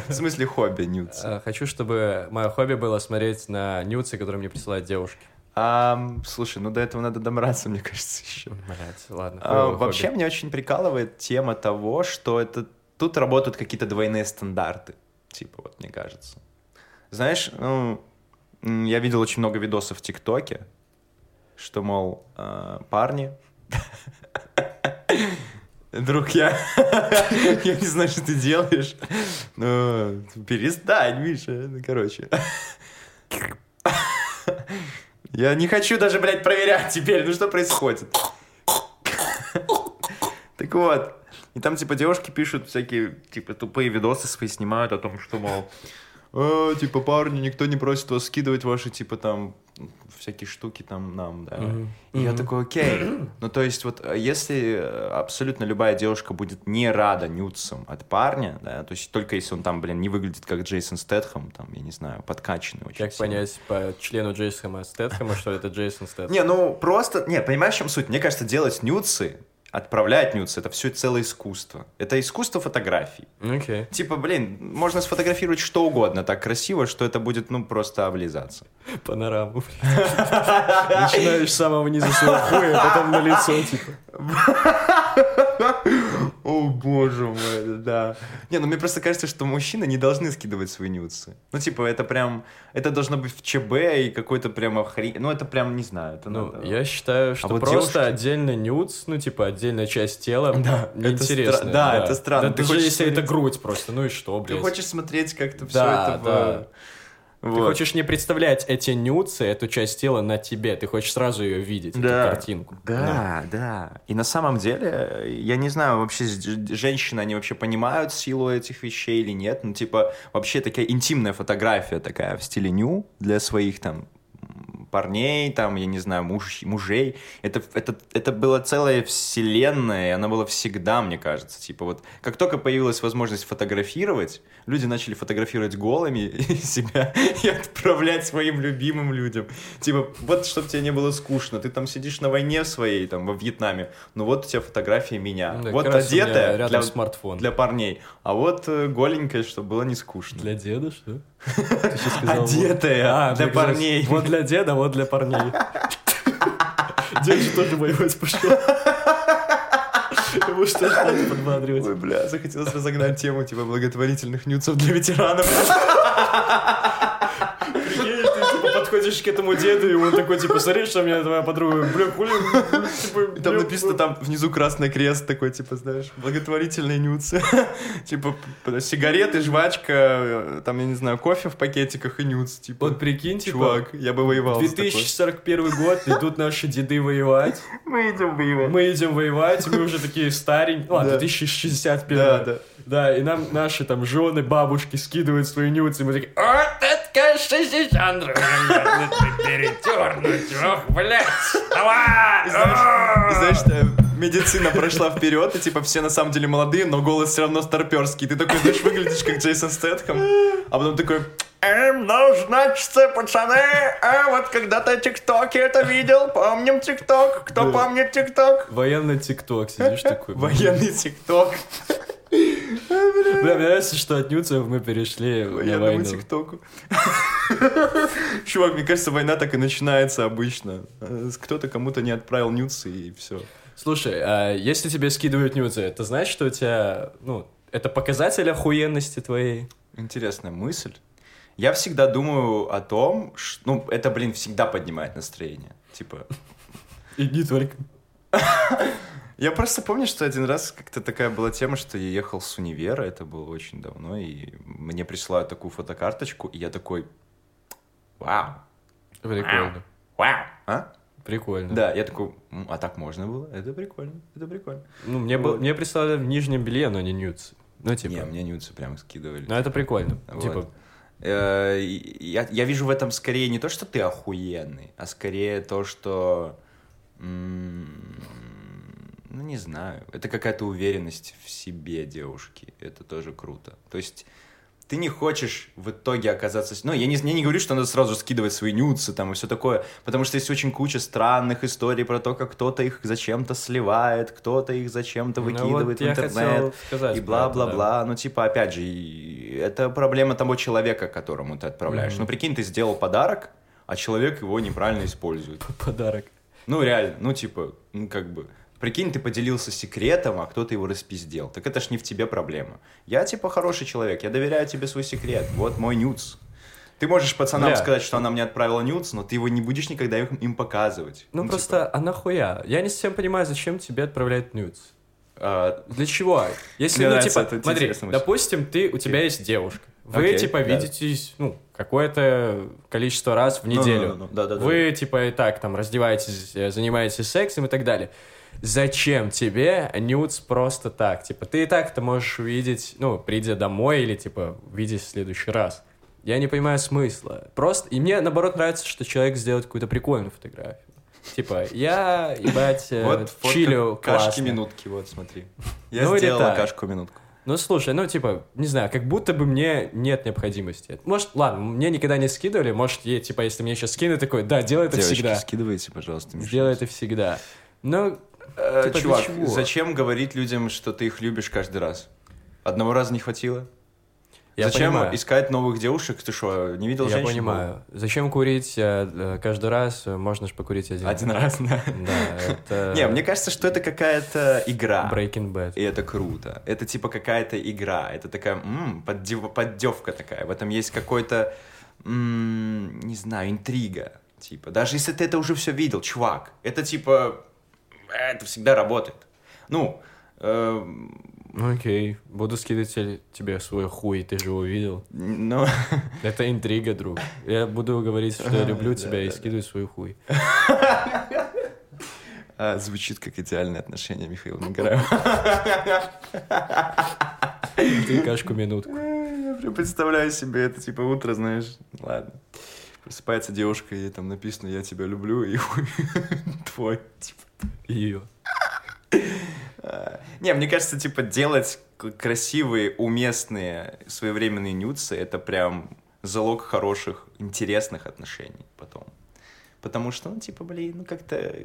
В смысле хобби нюцы? Э, Хочу, чтобы мое хобби было смотреть на нюцы, которые мне присылают девушки. Ам, слушай, ну до этого надо добраться, мне кажется, еще. Блять, ладно. А, вообще хобби. меня очень прикалывает тема того, что это тут работают какие-то двойные стандарты, типа вот мне кажется. Знаешь, ну я видел очень много видосов в ТикТоке, что мол а, парни, друг я, я не знаю, что ты делаешь, но перестань, Миша, ну короче. Я не хочу даже, блядь, проверять теперь, ну что происходит? Так вот, и там, типа, девушки пишут всякие, типа, тупые видосы свои снимают о том, что, мол, «Э, типа, парни, никто не просит вас скидывать ваши, типа, там, всякие штуки там нам, да. Мгм. И я Мгм. такой, окей. Ну, то есть, вот, э, если э, абсолютно любая девушка будет не рада нюцам от парня, да, то есть, только если он там, блин, не выглядит как Джейсон Стэтхэм, там, я не знаю, подкачанный очень Как сильно. понять по члену Джейсона Стэтхэма, что это Джейсон Стэтхэм? Не, ну просто, не, понимаешь, в чем суть? Мне кажется, делать нюцы, отправлять нюцы, это все целое искусство. Это искусство фотографий. Окей. Типа, блин, можно сфотографировать что угодно так красиво, что это будет, ну, просто облизаться. Панораму. Начинаешь с самого низа своего хуя, а потом на лицо, типа. О, боже мой, да. Не, ну мне просто кажется, что мужчины не должны скидывать свои нюцы. Ну, типа, это прям, это должно быть в ЧБ и какой-то прямо хрень. Ну, это прям, не знаю, это Ну, надо- я счаю, что вот просто девушки- отдельно нюц, ну, типа, отдельная часть тела, Да, это неинтересно. стра- да, это странно. Да, Ты хочешь если это смотреть- грудь просто, ну и что, Ты блядь. хочешь смотреть как-то все Да, это... в- да. Ты Вот. хочешь не представлять эти нюцы, эту часть тела на тебе, ты хочешь сразу ее видеть, Да. эту картинку. Да, да. И на самом деле, я не знаю, вообще женщины, они вообще понимают силу этих вещей или нет. Ну, типа, вообще такая интимная фотография такая в стиле ню для своих там парней, там, я не знаю, муж, мужей. Это, это, это была целая вселенная, и она была всегда, мне кажется. Типа вот, как только появилась возможность фотографировать, люди начали фотографировать голыми себя и отправлять своим любимым людям. Типа, вот, чтобы тебе не было скучно. Ты там сидишь на войне своей, там, во Вьетнаме, ну вот у тебя фотография меня. Ну да, вот одетая для, смартфон. для парней, а вот э, голенькая, чтобы было не скучно. Для деда, что? Сказал, вот- Одетая А, для парней. Вот для деда, вот для парней. Дед же тоже воевать пошел. Ему что ж надо подбадривать? Ой, бля, захотелось разогнать тему, типа, благотворительных нюцев для ветеранов. Подходишь к этому деду, и он такой, типа, смотри, что мне твоя подруга, бля, хули, типа, И там написано, там внизу красный крест такой, типа, знаешь, благотворительные нюцы. Типа, сигареты, жвачка, э, там, я не знаю, кофе в пакетиках и нюц. Типа, Вот прикинь, типа, чувак, я бы воевал с такой. 2041 год, идут наши деды воевать, Мы идем воевать. мы идем воевать, мы уже такие старенькие, ладно, Да. 2061. Да, да. Да, и нам наши там жены, бабушки скидывают свои нюцы, и мы такие, вот это, конечно, Александр, перетернуть, ох, блядь, давай! Знаешь, медицина прошла вперед, и типа все на самом деле молодые, но голос все равно старперский. Ты такой, знаешь, выглядишь как Джейсон Стэтхэм, а потом такой... Эм, ну, значит, пацаны, а вот когда-то ТикТоке это видел, помним ТикТок, кто Да. помнит ТикТок? Военный ТикТок, сидишь такой. Военный ТикТок. Бля, мне нравится, что от нюцев мы перешли на Военному войну. ТикТоку. Чувак, мне кажется, война так и начинается обычно. Э, Кто-то кому-то не отправил нюцы, и все. Слушай, а если тебе скидывают нюцы, это значит, что у тебя, ну, это показатель охуенности твоей? Интересная мысль. Я всегда думаю о том, что... Ну, это, блин, всегда поднимает настроение. Типа... Иди только. Я просто помню, что один раз как-то такая была тема, что я ехал с универа, это было очень давно, и мне присылают такую фотокарточку, и я такой... Вау! Прикольно. Вау! А? Прикольно. Да, я такой, «М, а так можно было? Это прикольно, это прикольно. Ну, мне, был, Вот. мне прислали в нижнем белье, но не нюцы. Ну, типа. Не, мне нюцы прям скидывали. Ну, это прикольно. Вот. Типа, Э, Я, я вижу в этом скорее не то, что ты охуенный, а скорее то, что... Ну, не знаю. Это какая-то уверенность в себе девушки. Это тоже круто. То есть ты не хочешь в итоге оказаться... Ну, я не, я не говорю, что надо сразу скидывать свои нюцы там и все такое, потому что есть очень куча странных историй про то, как кто-то их зачем-то сливает, кто-то их зачем-то ну, вот выкидывает в интернет сказать и это, да. бла-бла-бла. Ну, типа, опять же, это проблема того человека, которому ты отправляешь. Мгм. Ну, прикинь, ты сделал подарок, а человек его неправильно использует. Подарок. Ну, реально, ну, типа, ну, как бы... Прикинь, ты поделился секретом, а кто-то его распиздел. Так это ж не в тебе проблема. Я, типа, хороший человек, я доверяю тебе свой секрет. Вот мой нюц. Ты можешь пацанам Бля. сказать, что она мне отправила нюц, но ты его не будешь никогда им, им показывать. Ну, типа, просто, а нахуя? Я не совсем понимаю, зачем тебе отправляют нюц. а, Для чего? Если, Мне ну, типа, смотри, допустим, ты, у тебя есть девушка. Вы, Окей, типа, да. видитесь, ну, какое-то количество раз в Ну, ну, неделю. ну, ну, да-да-да. Вы, типа, и так, там, раздеваетесь, э, занимаетесь сексом и так далее. Зачем тебе нюц просто так? Типа, ты и так это можешь увидеть, ну, придя домой или, типа, видеть в следующий раз. Я не понимаю смысла. Просто... И мне, наоборот, нравится, что человек сделает какую-то прикольную фотографию. Типа, я, ебать, э, Вот чилю кашки минутки, вот смотри. Я Ну сделала так. кашку минутку. Ну, слушай, ну, типа, не знаю, как будто бы мне нет необходимости. Может, ладно, мне никогда не скидывали, может, я, типа, если мне сейчас скинут, такой, да, делай это Девочки, всегда. скидывайте, пожалуйста. Миша. Сделай это всегда. Но, Э, типа, Чувак, зачем говорить людям, что ты их любишь каждый раз? Одного раза не хватило? я зачем понимаю, искать новых девушек? Ты что, не видел я женщин? понимаю. Зачем курить э, э, каждый раз? Можно же покурить один. Один раз, да. Да, это... Не, мне кажется, что это какая-то игра. Breaking Bad. И это круто. Это типа какая-то игра. Это такая м, поддев- поддевка такая. В этом есть какой-то, не знаю, интрига. Типа, даже если ты это уже все видел, чувак, это типа, это всегда работает. Ну, Ну, Окей, буду скидывать те- тебе свой хуй, ты же его видел. ну, Это интрига, друг. Я буду говорить, что я люблю тебя и скидываю свой хуй. а, звучит как идеальное отношение Михаила Нагараева. Ты кашку минутку. Я прям представляю себе это, типа, утро, знаешь, ладно. Просыпается девушка, и там написано «Я тебя люблю», и хуй твой, типа. Ее. Не, мне кажется, типа, делать красивые, уместные, своевременные нюцы — это прям залог хороших, интересных отношений потом. Потому что, ну, типа, блин, ну, как-то...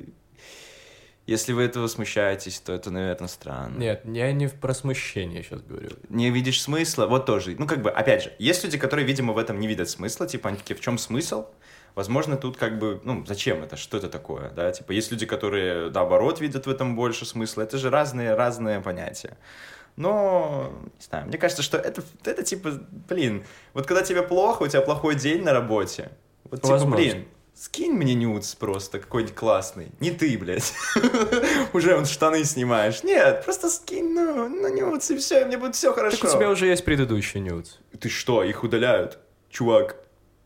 Если вы этого смущаетесь, то это, наверное, странно. Нет, я не про смущение сейчас говорю. Не видишь смысла, вот тоже. Ну, как бы, опять же, есть люди, которые, видимо, в этом не видят смысла, типа, они такие, в чем смысл? Возможно, тут как бы, ну, зачем это, что это такое, да? Типа, есть люди, которые, наоборот, видят в этом больше смысла. Это же разные, разные понятия. Но, не знаю, мне кажется, что это, это типа, блин, вот когда тебе плохо, у тебя плохой день на работе, Вот типа, Возможно. блин, скинь мне нюц просто какой-нибудь классный. Не ты, блядь. Уже он штаны снимаешь. Нет, просто скинь, ну, ну нюц, и все, и мне будет все хорошо. Так у тебя уже есть предыдущий нюц. Ты что, их удаляют? Чувак,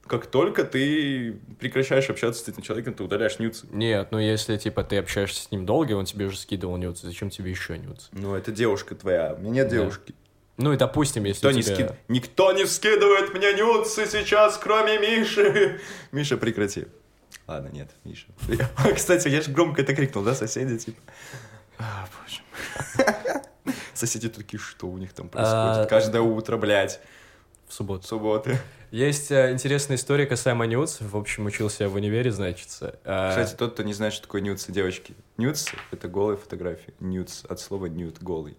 как только ты прекращаешь общаться с этим человеком, ты удаляешь нюцы. Нет, ну если, типа, ты общаешься с ним долго, и он тебе уже скидывал нюц, зачем тебе еще нюц? Ну, это девушка твоя, у меня нет Да. девушки. Ну и допустим, если Никто у не, тебя... скид... Никто не скидывает мне нюцы сейчас, кроме Миши. Миша, прекрати. Ладно, нет, Миша. Кстати, я же громко это крикнул, да, соседи, типа? А, боже. Соседи такие, что у них там А, происходит? Каждое утро, блядь, В субботу. субботы. Есть э, интересная история касаемо нюц. В общем, учился я в универе, значит. э, Кстати, тот, кто не знает, что такое нюцы, девочки. Нюцы — это голые фотографии. Нюц от слова нюд, голый.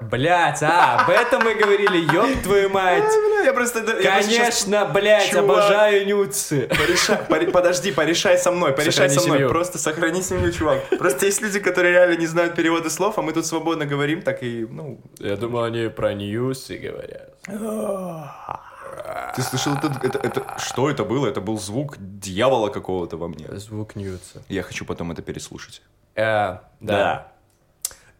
Блять, а, об этом мы говорили, ёб твою мать. Бля, я просто... я просто Конечно, блять, Чувак. обожаю нюцы. Порешай, поре- подожди, порешай со мной, порешай Сохрани со мной. семью. Просто сохрани семью, чувак. Просто есть люди, которые реально не знают перевода слов, а мы тут свободно говорим, так и, ну... Я думал, они про ньюсы говорят. Ты слышал, это, это, это- что это было? Это был звук дьявола какого-то во мне. Звук ньюца. Я хочу потом это переслушать. Э, да.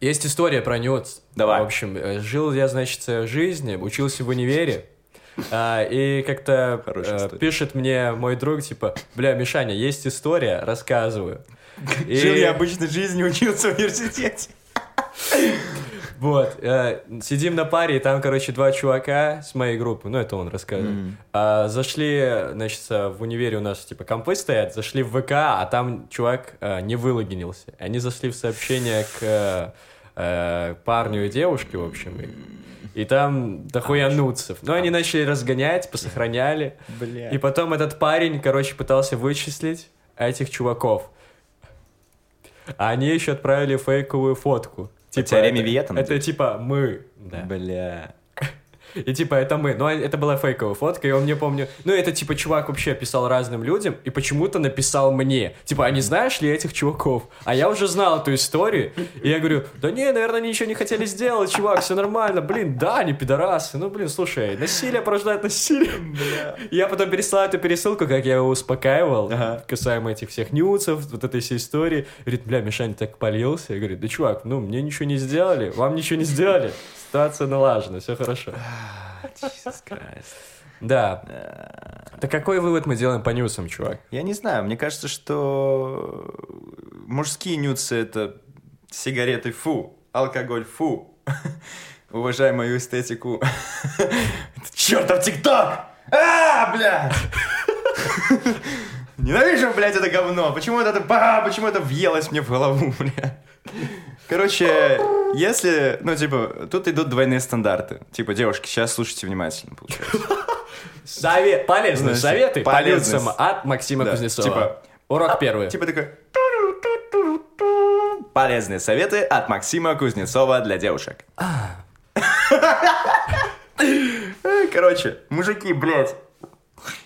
Есть история про нюц. Давай. В общем, э, жил я, значит, э, жизнь, учился в универе. а, и как-то э, история. пишет мне мой друг, типа, бля, Мишаня, есть история, рассказываю. И- Жил я обычной жизнью, учился в университете. Вот, э, сидим на паре, и там, короче, два чувака с моей группы, ну, это он рассказывает. А, зашли, значит, э, в универе у нас, типа, компы стоят, зашли в ВК, а там чувак э, не вылогинился. Они зашли в сообщение к э, парню и девушке, в общем, и, и там дохуя нуцев. Ну, они начали разгонять, посохраняли. Бля. И потом этот парень, короче, пытался вычислить этих чуваков. А они еще отправили фейковую фотку. теореме это, Виета, Это надеюсь? типа мы. Да. Бля. И типа это мы. Ну, а это была фейковая фотка, и он мне помню... Ну, это типа чувак вообще писал разным людям, и почему-то написал мне. Типа, а не знаешь ли этих чуваков? А я уже знал эту историю, и я говорю, да не, наверное, они ничего не хотели сделать, чувак, все нормально. Блин, да, они пидорасы. Ну, блин, слушай, насилие порождает насилие. Я потом переслал эту пересылку, как я его успокаивал, Ага. касаемо этих всех нюцев, вот этой всей истории. Говорит, бля, Мишань так полился. Я говорю, да, чувак, ну, мне ничего не сделали, вам ничего не сделали. Ситуация налажена, все хорошо. Jesus Christ. Да. Так какой вывод мы делаем по нюсам, чувак? Я не знаю, мне кажется, что мужские нюцы — это сигареты фу, алкоголь фу. Уважай мою эстетику. Чертов ТикТок! А, блядь! Ненавижу, блядь, это говно. Почему это, а, почему это въелось мне в голову, блядь? Короче, если, ну, типа, тут идут двойные стандарты. Типа, девушки, сейчас слушайте внимательно, получается. Совет, полезные Значит, советы по полезные нюсам от Максима Да, Кузнецова. типа, Урок первый. Типа такой... Полезные советы от Максима Кузнецова для девушек. Короче, мужики, блядь.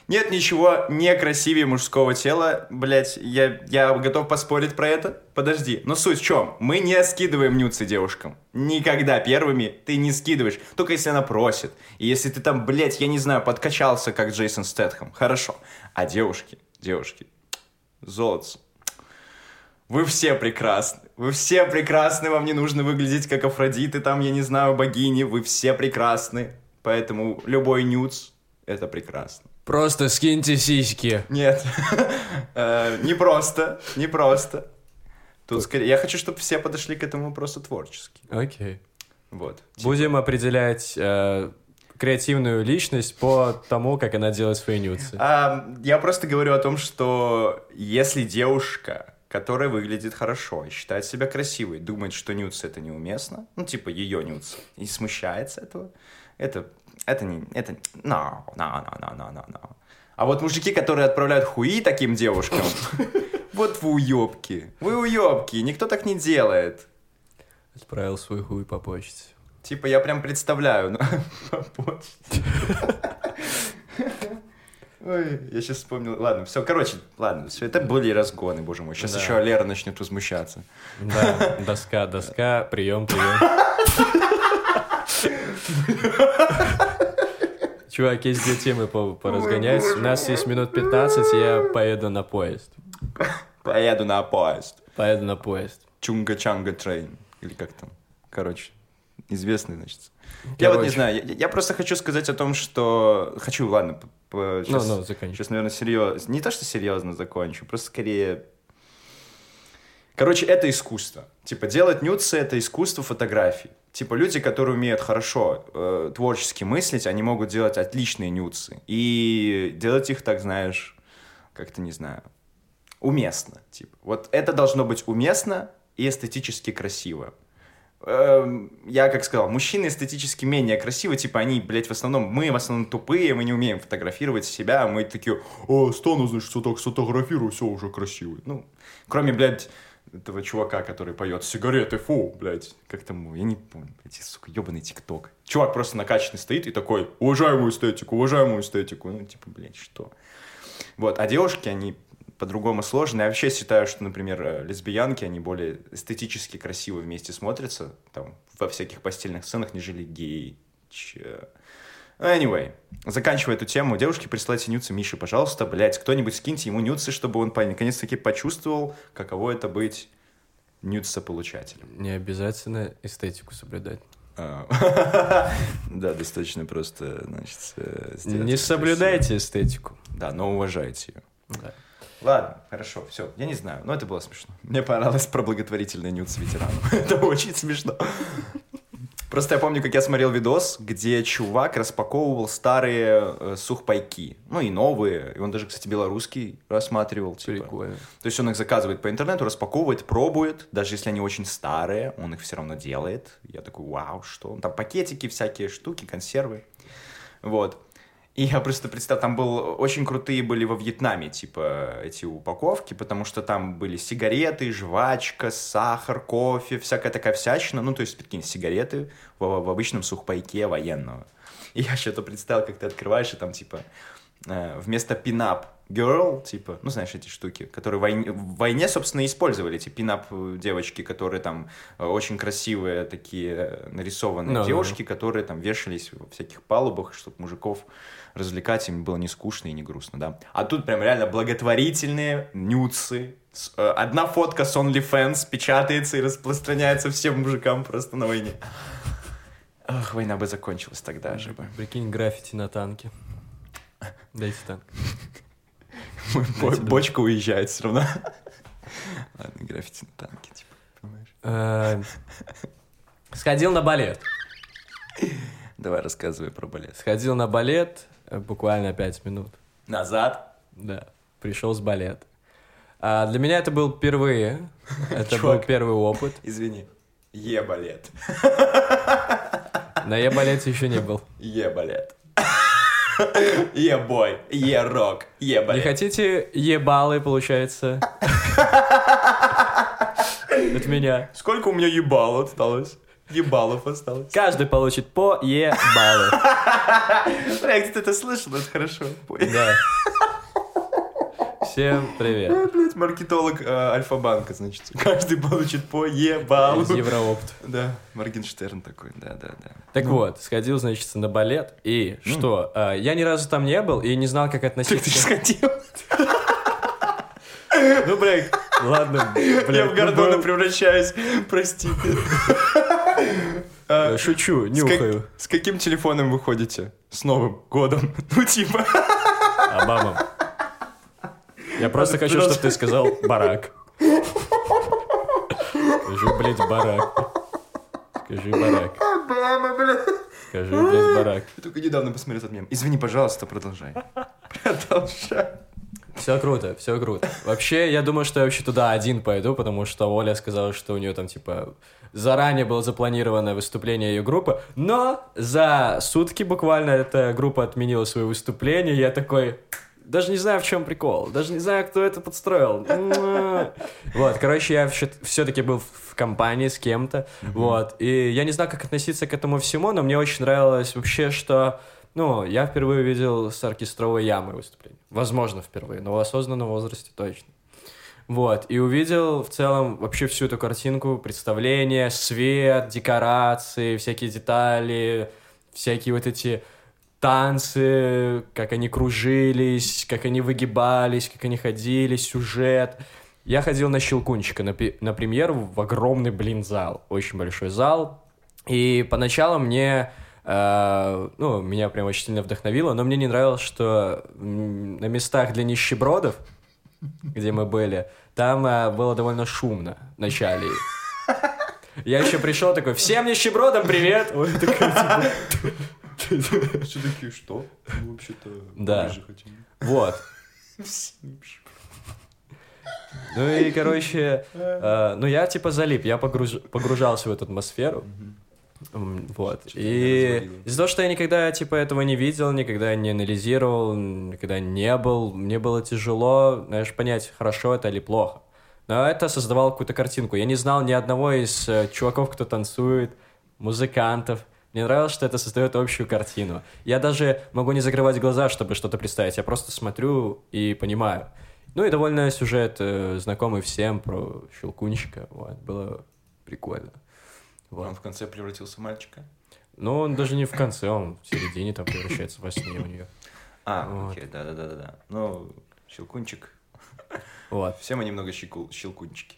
Нет ничего некрасивее мужского тела, блядь, я, я готов поспорить про это. Подожди, но суть в чем? Мы не скидываем нюцы девушкам. Никогда первыми ты не скидываешь, только если она просит. И если ты там, блядь, я не знаю, подкачался, как Джейсон Стэтхэм, хорошо. А девушки, девушки, золотце, вы все прекрасны. Вы все прекрасны, вам не нужно выглядеть как Афродиты, там, я не знаю, богини. Вы все прекрасны. Поэтому любой нюц — это прекрасно. Просто скиньте сиськи. Нет, Э, не просто, не просто. Тут скорее... Я хочу, чтобы все подошли к этому вопросу творчески. Окей. Вот. Будем определять э, креативную личность по тому, как она делает свои нюцы. А, я просто говорю о том, что если девушка, которая выглядит хорошо и считает себя красивой, думает, что нюц это неуместно, ну, типа ее нюц, и смущается этого, это, это не, это, no, no, no, no, no, no, no. А вот мужики, которые отправляют хуи таким девушкам, вот вы уебки, вы уебки, никто так не делает. Отправил свой хуй по почте. Типа, я прям представляю. ну, по почте. Ой, я сейчас вспомнил. Ладно, все, короче, ладно, все, это были разгоны, боже мой. Сейчас Да. еще Лера начнет возмущаться. Да, доска, доска, прием, прием. Чувак, есть две темы по поразгонять. У нас есть минут 15, я поеду на поезд. Поеду на поезд. Поеду на поезд. Чунга-чанга трейн. Или как там? Короче, известный, значит. Я вот не Короче. знаю, я, я просто хочу сказать о том, что... Хочу, ладно, п- п- Ну, щас- ну, заканчивай. Сейчас, наверное, серьезно. Не то, что серьезно закончу, просто скорее... Короче, это искусство. Типа, делать нюцы — это искусство фотографий. Типа, люди, которые умеют хорошо э, творчески мыслить, они могут делать отличные нюцы. И делать их, так знаешь, как-то, не знаю, уместно. Типа, вот это должно быть уместно и эстетически красиво. Эм, Я, как сказал, мужчины эстетически менее красивы, типа они, блядь, в основном, мы в основном тупые, мы не умеем фотографировать себя, мы такие, о, стану, значит, сфотографирую, все уже красиво. Ну, кроме, блядь, этого чувака, который поет сигареты, фу, блядь, как там, я не помню, эти, сука, ебаный тикток. Чувак просто накачанный стоит и такой, уважаемую эстетику, уважаемую эстетику, ну, типа, блядь, что? Вот, а девушки, они по-другому сложно. Я вообще считаю, что, например, э, лесбиянки, они более эстетически красиво вместе смотрятся, там, во всяких постельных сценах, нежели геи. Че- Anyway, заканчивая эту тему, девушки, присылайте нюцы Мише, пожалуйста, блядь, кто-нибудь скиньте ему нюцы, чтобы он наконец-таки почувствовал, каково это быть нюца-получателем. Не обязательно эстетику соблюдать. А, Да, достаточно просто, значит, э, Не соблюдайте эстетику. Да, но уважайте ее. Ладно, хорошо, все. Я не знаю, но это было смешно. Мне понравилось про благотворительный нюц ветерану. Это очень смешно. Просто я помню, как я смотрел видос, где чувак распаковывал старые э, сухпайки. Ну и новые. И он даже, кстати, белорусский рассматривал. Типа. Прикольно. То есть он их заказывает по интернету, распаковывает, пробует. Даже если они очень старые, он их все равно делает. Я такой, вау, что? Там пакетики, всякие штуки, консервы. Вот. И я просто представил, там был, очень крутые были во Вьетнаме, типа, эти упаковки, потому что там были сигареты, жвачка, сахар, кофе, всякая такая всячина. Ну, то есть, прикинь, сигареты в, в обычном сухпайке военного. И я что-то представил, как ты открываешь, и там, типа, э, вместо пинап girl, типа, ну, знаешь, эти штуки, которые в войне, в войне, собственно, использовали, эти пинап девочки, которые там э, очень красивые такие э, нарисованные Ну, девушки, которые там вешались во всяких палубах, чтобы мужиков развлекать, им было не скучно и не грустно, да. А тут прям реально благотворительные нюцы. Э, Одна фотка с OnlyFans печатается и распространяется всем мужикам просто на войне. Ах, война бы закончилась тогда же бы. Прикинь, граффити на танке. Дайте танк. Бо- Бочка уезжает все равно. Ладно, граффити на танке, типа, понимаешь? Э, Сходил на балет. Давай рассказывай про балет. Сходил на балет буквально 5 минут. Назад. Да, пришел с балета. А для меня это был впервые. Это был первый опыт. Извини. Е-балет. На Е-балете еще не был. Е-балет. Е-бой. Е-рок. Не Е-балет. хотите ебалы, получается? От меня. Сколько у меня ебал осталось? Ебалов осталось. Каждый получит по ебалы. Бля, где ты это слышал? Это хорошо. Да. Всем привет. Ой, блядь, маркетолог э, Альфа-банка, значит. Каждый получит по ебалу. Евроопт. Да, Моргенштерн такой, да-да-да. Так вот, сходил, значит, на балет. И что? а, Я ни разу там не был и не знал, как Ты, ты относиться. сходил? Ну, блядь, ладно, Я блядь. в ну, Гордона превращаюсь, прости. Э, Шучу, нюхаю. с каким телефоном вы ходите? С Новым годом. Ну, типа. Обама. Я просто хочу, чтобы ты сказал барак. Скажи, блядь, барак. Скажи барак. Обама, бля. Скажи, блядь, барак. Я только недавно посмотрел этот мем. Извини, пожалуйста, продолжай. Продолжай. Все круто, все круто. Вообще, я думаю, что я вообще туда один пойду, потому что Оля сказала, что у нее там, типа, заранее было запланировано выступление ее группы, но за сутки буквально эта группа отменила свое выступление, я такой, даже не знаю, в чем прикол, даже не знаю, кто это подстроил. Вот, короче, я все-таки был в компании с кем-то, вот, и я не знаю, как относиться к этому всему, но мне очень нравилось вообще, что ну, я впервые увидел с оркестровой ямой выступление. Возможно, впервые, но в осознанном возрасте точно. Вот, и увидел в целом вообще всю эту картинку, представление, свет, декорации, всякие детали, всякие вот эти танцы, как они кружились, как они выгибались, как они ходили, сюжет. Я ходил на Щелкунчика, на, на премьеру в огромный, блин, зал. Очень большой зал. И поначалу мне... э, ну, меня прям очень сильно вдохновило, но мне не нравилось, что на местах для нищебродов, где мы были, там э, было довольно шумно в начале. Я еще пришел такой, всем нищебродам привет! Он такой, типа, Все такие, что? Мы вообще-то Да. хотим. Вот. Ну и, короче, э, ну я типа залип, я погруж- погружался в эту атмосферу. Вот. Что-то И из-за того, что я никогда типа этого не видел, никогда не анализировал, никогда не был, мне было тяжело, знаешь, понять, хорошо это или плохо. Но это создавало какую-то картинку. Я не знал ни одного из э, чуваков, кто танцует, музыкантов. Мне нравилось, что это создает общую картину. Я даже могу не закрывать глаза, чтобы что-то представить. Я просто смотрю и понимаю. Ну и довольно сюжет э, знакомый всем про Щелкунчика. Вот, было прикольно. Вот. Он в конце превратился в мальчика? Но он даже не в конце, он в середине там превращается во сне у нее. А, Вот. окей, да-да-да-да. Ну, щелкунчик. Вот. Все мы немного щекул- щелкунчики.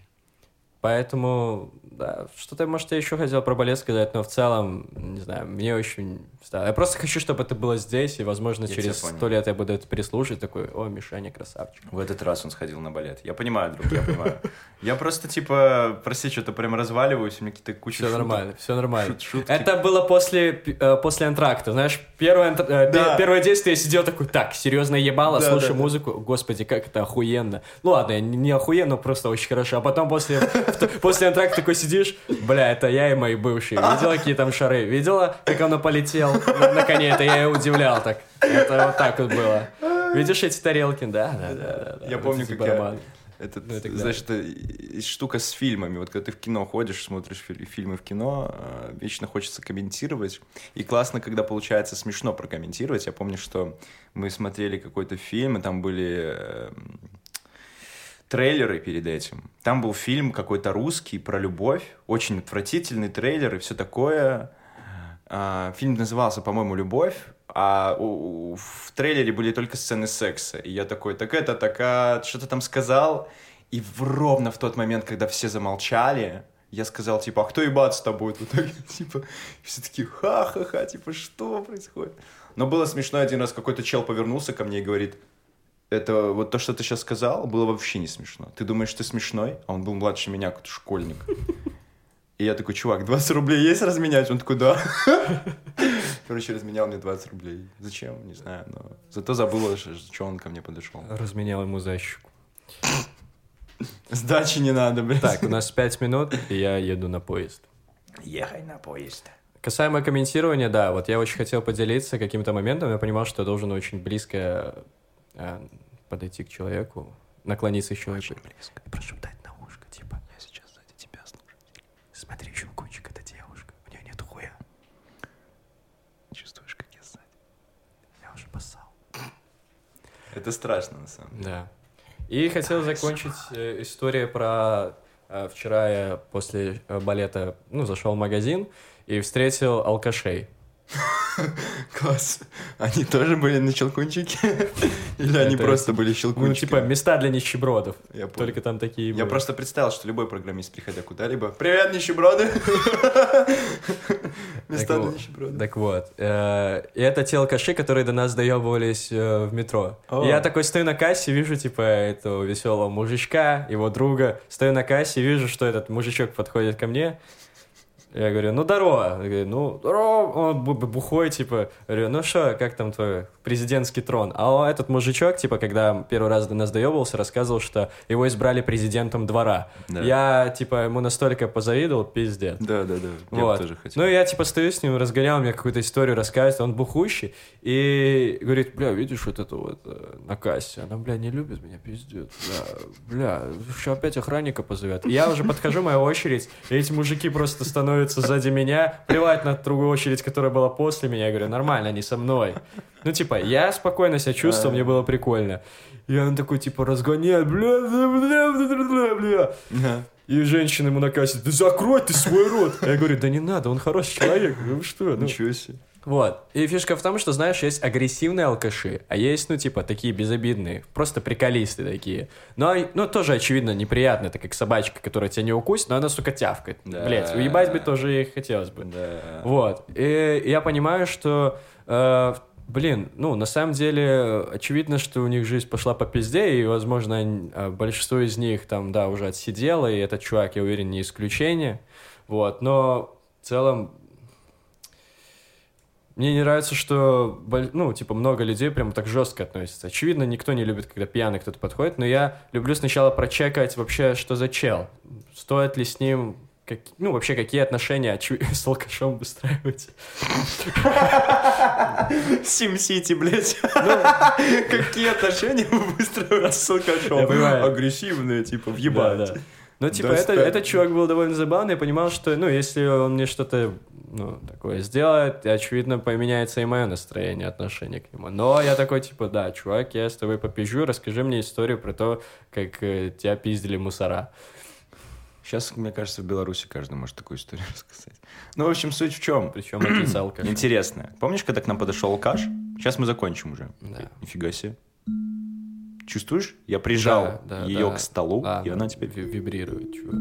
Поэтому, да, что-то, может, я еще хотел про балет сказать, но в целом, не знаю, мне очень... да, Я просто хочу, чтобы это было здесь, и, возможно, Я через сто лет я буду это переслушать, такой, о, Мишаня, красавчик. В этот раз он сходил на балет. Я понимаю, друг, я понимаю. Я просто, типа, прости, что-то прям разваливаюсь, у меня какие-то куча Все нормально, все нормально. Это было после, э, после антракта, знаешь, первое, э, первое действие я сидел такой, так, серьезно ебало, слушаю музыку, господи, как это охуенно. Ну ладно, не охуенно, просто очень хорошо. А потом после, после антракта такой сидишь, бля, это я и мои бывшие. Видела, какие там шары? Видела, как он полетел на, на коне? Это я и удивлял так. Это вот так вот было. Видишь эти тарелки? Да, да, да. да. Я помню, как я- барабаны. Этот, Ну это и- и штука с фильмами. Вот когда ты в кино ходишь, смотришь фи- фильмы в кино, э, вечно хочется комментировать. И классно, когда получается смешно прокомментировать. Я помню, что мы смотрели какой-то фильм, и там были э, трейлеры перед этим. Там был фильм какой-то русский про любовь, очень отвратительный трейлер и все такое. А, Фильм назывался, по-моему, «Любовь», а у- у- в трейлере были только сцены секса. И я такой, так это, так а, что ты там сказал? И в- ровно в тот момент, когда все замолчали, я сказал, типа, а кто ебаться-то будет? В итоге, типа, все такие, ха-ха-ха, типа, что происходит? Но было смешно, один раз какой-то чел повернулся ко мне и говорит, это вот то, что ты сейчас сказал, было вообще не смешно. Ты думаешь, ты смешной? А он был младше меня, какой-то школьник. И я такой, чувак, 20 рублей есть разменять? Он такой, да. Короче, разменял мне 20 рублей. Зачем? Не знаю, но... Зато забыл, что он ко мне подошел. Разменял ему за щеку. Сдачи не надо, блядь. Так, у нас 5 минут, и я еду на поезд. Ехай на поезд. Касаемо комментирования, да, вот я очень хотел поделиться каким-то моментом. Я понимал, что я должен очень близко подойти к человеку, наклониться к человеку. близко. И прошептать на ушко, типа, я сейчас сзади тебя слушаю. Смотри, щелкунчик, это девушка, у нее нет хуя. Чувствуешь, как я сзади? Я уже поссал. Это страшно, на самом деле. Да. И хотел закончить э, историю про... э, вчера я после э, балета, ну, зашел в магазин и встретил алкашей. Класс. Они тоже были на щелкунчике? Или они просто были Ну, щелкунчиками? типа, места для нищебродов. Только там такие Я просто представил, что любой программист, приходя куда-либо, «Привет, нищеброды!» Места для нищебродов. Так вот. э, И это те алкаши, которые до нас доебывались э, в метро. Я такой стою на кассе, вижу, типа, этого веселого мужичка, его друга. Стою на кассе, вижу, что этот мужичок подходит ко мне. Я говорю, ну, здорово. Он говорит, ну, здорово. Он бу- бу- бухой, типа. Говорю, ну что, как там твой президентский трон? А этот мужичок, типа, когда первый раз до нас доебывался, рассказывал, что его избрали президентом двора. Да. Я, типа, ему настолько позавидовал, пиздец. Да, да, да. Я Вот. тоже хотел. Ну, я типа стою с ним, разгонял мне какую-то историю, рассказывает, он бухущий, и говорит, бля, видишь вот это вот э, на кассе, она, бля, не любит меня, пиздец, бля, бля, еще опять охранника позовет. И я уже подхожу, моя очередь, и эти мужики просто становятся сзади меня, плевать на другую очередь, которая была после меня, я говорю, нормально, они со мной. Ну, типа, я спокойно себя чувствовал, мне было прикольно. И он такой, типа, разгоняет, бля, бля, бля, бля, бля. И женщина ему на кассе, да закрой ты свой рот. Я говорю, да не надо, он хороший человек, ну что? Ну, Ничего себе. Вот. И фишка в том, что, знаешь, есть агрессивные алкаши, а есть, ну, типа, такие безобидные, просто приколисты такие. Но, ну, тоже, очевидно, неприятно, это как собачка, которая тебя не укусит, но она, сука, тявкает. Да. Блять, уебать бы тоже и хотелось бы. Да. Вот. И я понимаю, что, э, блин, ну, на самом деле, очевидно, что у них жизнь пошла по пизде, и, возможно, э, большинство из них там, да, уже отсидело, и этот чувак, я уверен, не исключение. Вот. Но в целом, мне не нравится, что, ну, типа, много людей прям так жестко относятся. Очевидно, никто не любит, когда пьяный кто-то подходит, но я люблю сначала прочекать вообще, что за чел. Стоит ли с ним, как- ну, вообще, какие отношения с алкашом выстраивать. Сим-Сити, блядь. Какие отношения вы выстроили с алкашом? Агрессивные, типа, въебать. Ну, типа, это, этот чувак был довольно забавный, я понимал, что, ну, если он мне что-то, ну, такое сделает, очевидно, поменяется и мое настроение, отношение к нему. Но я такой, типа, да, чувак, я с тобой попизжу, расскажи мне историю про то, как э, тебя пиздили мусора. Сейчас, мне кажется, в Беларуси каждый может такую историю рассказать. Ну, в общем, суть в чем? Причем алкашем. Интересно. Помнишь, когда к нам подошел алкаш? Сейчас мы закончим уже. Да. Нифига себе. Чувствуешь? Я прижал Да, да, ее да. к столу, А, и она теперь... ви- вибрирует, чувак.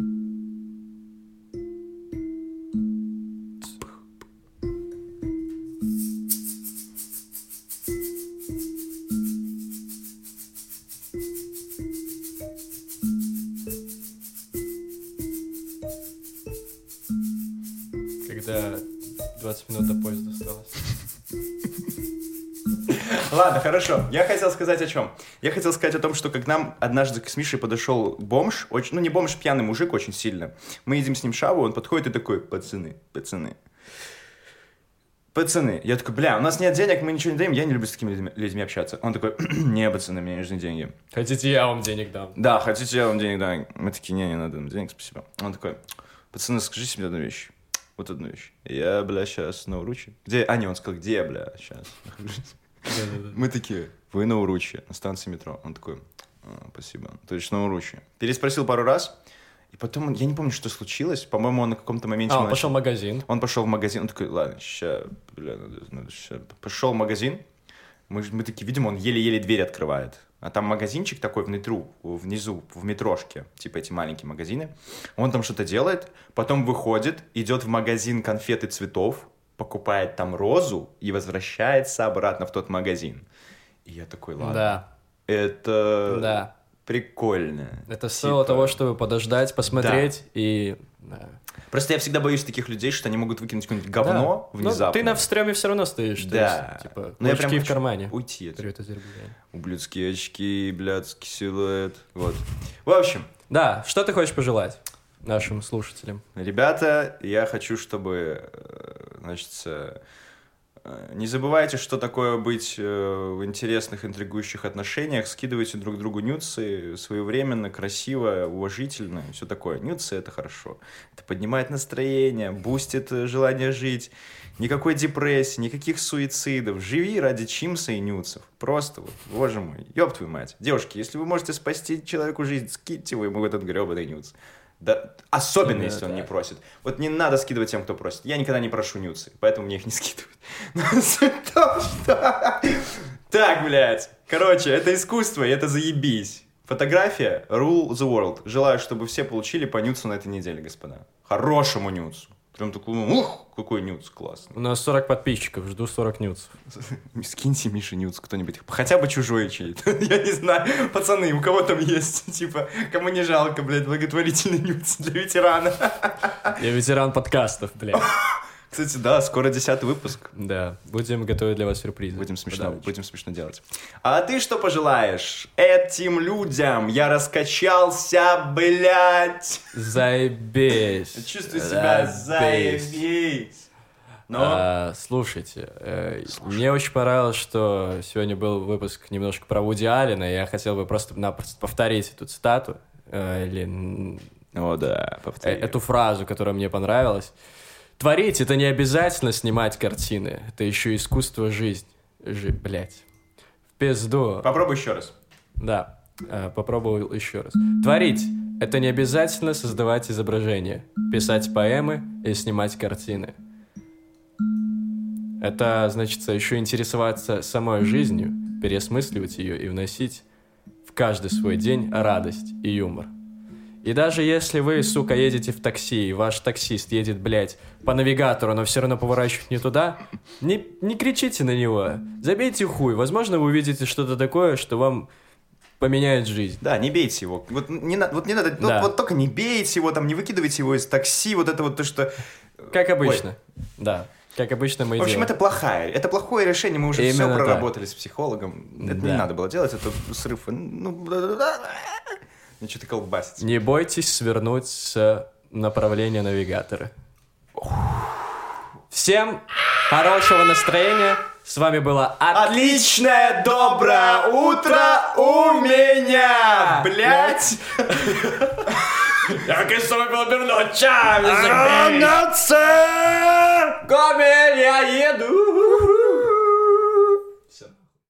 Ладно, хорошо. Я хотел сказать о чем. Я хотел сказать о том, что как нам однажды с Мишей подошел бомж, очень, ну не бомж, пьяный мужик очень сильно. Мы едим с ним шаву, он подходит и такой, пацаны, пацаны. Пацаны, я такой, бля, у нас нет денег, мы ничего не даем, я не люблю с такими людьми, людьми общаться. Он такой, не, пацаны, мне нужны деньги. Хотите, я вам денег дам? Да, хотите, я вам денег дам? Мы такие, не, не надо нам денег, спасибо. Он такой, пацаны, скажите мне одну вещь. Вот одну вещь. Я, бля, сейчас на уруче. Где? А, не, он сказал, где бля, сейчас. Мы такие, вы на Уруче, на станции метро. Он такой, «А, спасибо. То есть на Уруче. Переспросил пару раз, и потом, я не помню, что случилось. По-моему, он на каком-то моменте... А, он начал- пошел в магазин. Он пошел в магазин, он такой, ладно, ща, бля, надо, надо ща». Пошел в магазин, мы, мы такие видим, он еле-еле дверь открывает. А там магазинчик такой внутру, внизу, в метрошке, типа эти маленькие магазины. Он там что-то делает, потом выходит, идет в магазин конфеты цветов, покупает там розу и возвращается обратно в тот магазин. И я такой, ладно, Да, это да. прикольно. Это стоило Типа- того, чтобы подождать, посмотреть и... да. Просто я всегда боюсь таких людей, что они могут выкинуть какое-нибудь говно Да. внезапно. Ну, ты на встреме все равно стоишь. то Да. есть, типа, Но я прям в кармане. Уйти. Привет, Азербайджан. Ублюдские очки, блядский силуэт. Вот. В общем, Да, что ты хочешь пожелать нашим слушателям? ребята, я хочу, чтобы, э, значит, э, э, не забывайте, что такое быть э, в интересных, интригующих отношениях. Скидывайте друг другу нюцы своевременно, красиво, уважительно, все такое. Нюцы — это хорошо. Это поднимает настроение, бустит желание жить. Никакой депрессии, никаких суицидов. Живи ради чимса и нюцев. Просто вот, боже мой, ёб твою мать. Девушки, если вы можете спасти человеку жизнь, скидьте вы ему этот гребаный нюц. Да, особенно, Да, если он да. не просит. Вот не надо скидывать тем, кто просит. Я никогда не прошу нюцы, поэтому мне их не скидывают. Что... Так, блядь. Короче, это искусство, и это заебись. Фотография rule the world. Желаю, чтобы все получили по нюцу на этой неделе, господа. Хорошему нюцу. Прям такой, ух, какой нюц классный. У нас 40 подписчиков, жду 40 нюцев. Скиньте Мише нюц кто-нибудь. Хотя бы чужой чей-то. Я не знаю. Пацаны, у кого там есть? Типа, кому не жалко, блядь, благотворительный нюц для ветерана. Я ветеран подкастов, блядь. Кстати, да, скоро десятый выпуск. Да, будем готовить для вас сюрпризы. Будем смешно, Подарочки. будем смешно делать. А ты что пожелаешь этим людям? Я раскачался, блядь. Заебись. Чувствую себя Заебись. Но... А, слушайте, э, мне очень понравилось, что сегодня был выпуск немножко про Вуди Аллена, и я хотел бы просто-напросто повторить эту цитату, э, или О, да, э, повтори. эту фразу, которая мне понравилась. Творить — это не обязательно снимать картины, это еще искусство жизнь. Жи, блять. В пизду. Попробуй еще раз. Да, э, попробовал еще раз. Творить — это не обязательно создавать изображения, писать поэмы и снимать картины. Это, значит, еще интересоваться самой жизнью, переосмысливать ее и вносить в каждый свой день радость и юмор. И даже если вы, сука, едете в такси, и ваш таксист едет, блядь, по навигатору, но все равно поворачивает не туда, не, не кричите на него, забейте хуй. Возможно, вы увидите что-то такое, что вам поменяет жизнь. Да, не бейте его. Вот не, вот не надо, Да. вот только не бейте его, там, не выкидывайте его из такси, вот это вот то, что... Как обычно. Да. Как обычно мы В общем, делаем. это плохая, это плохое решение, мы уже все Именно так. проработали с психологом. Это не Да. надо было делать, это срыв. Ну, ну, что колбасится? Не бойтесь свернуть с направления навигатора. Всем хорошего настроения. С вами было Отличное доброе утро у меня! Блять! Я с тобой был Гомель, я еду!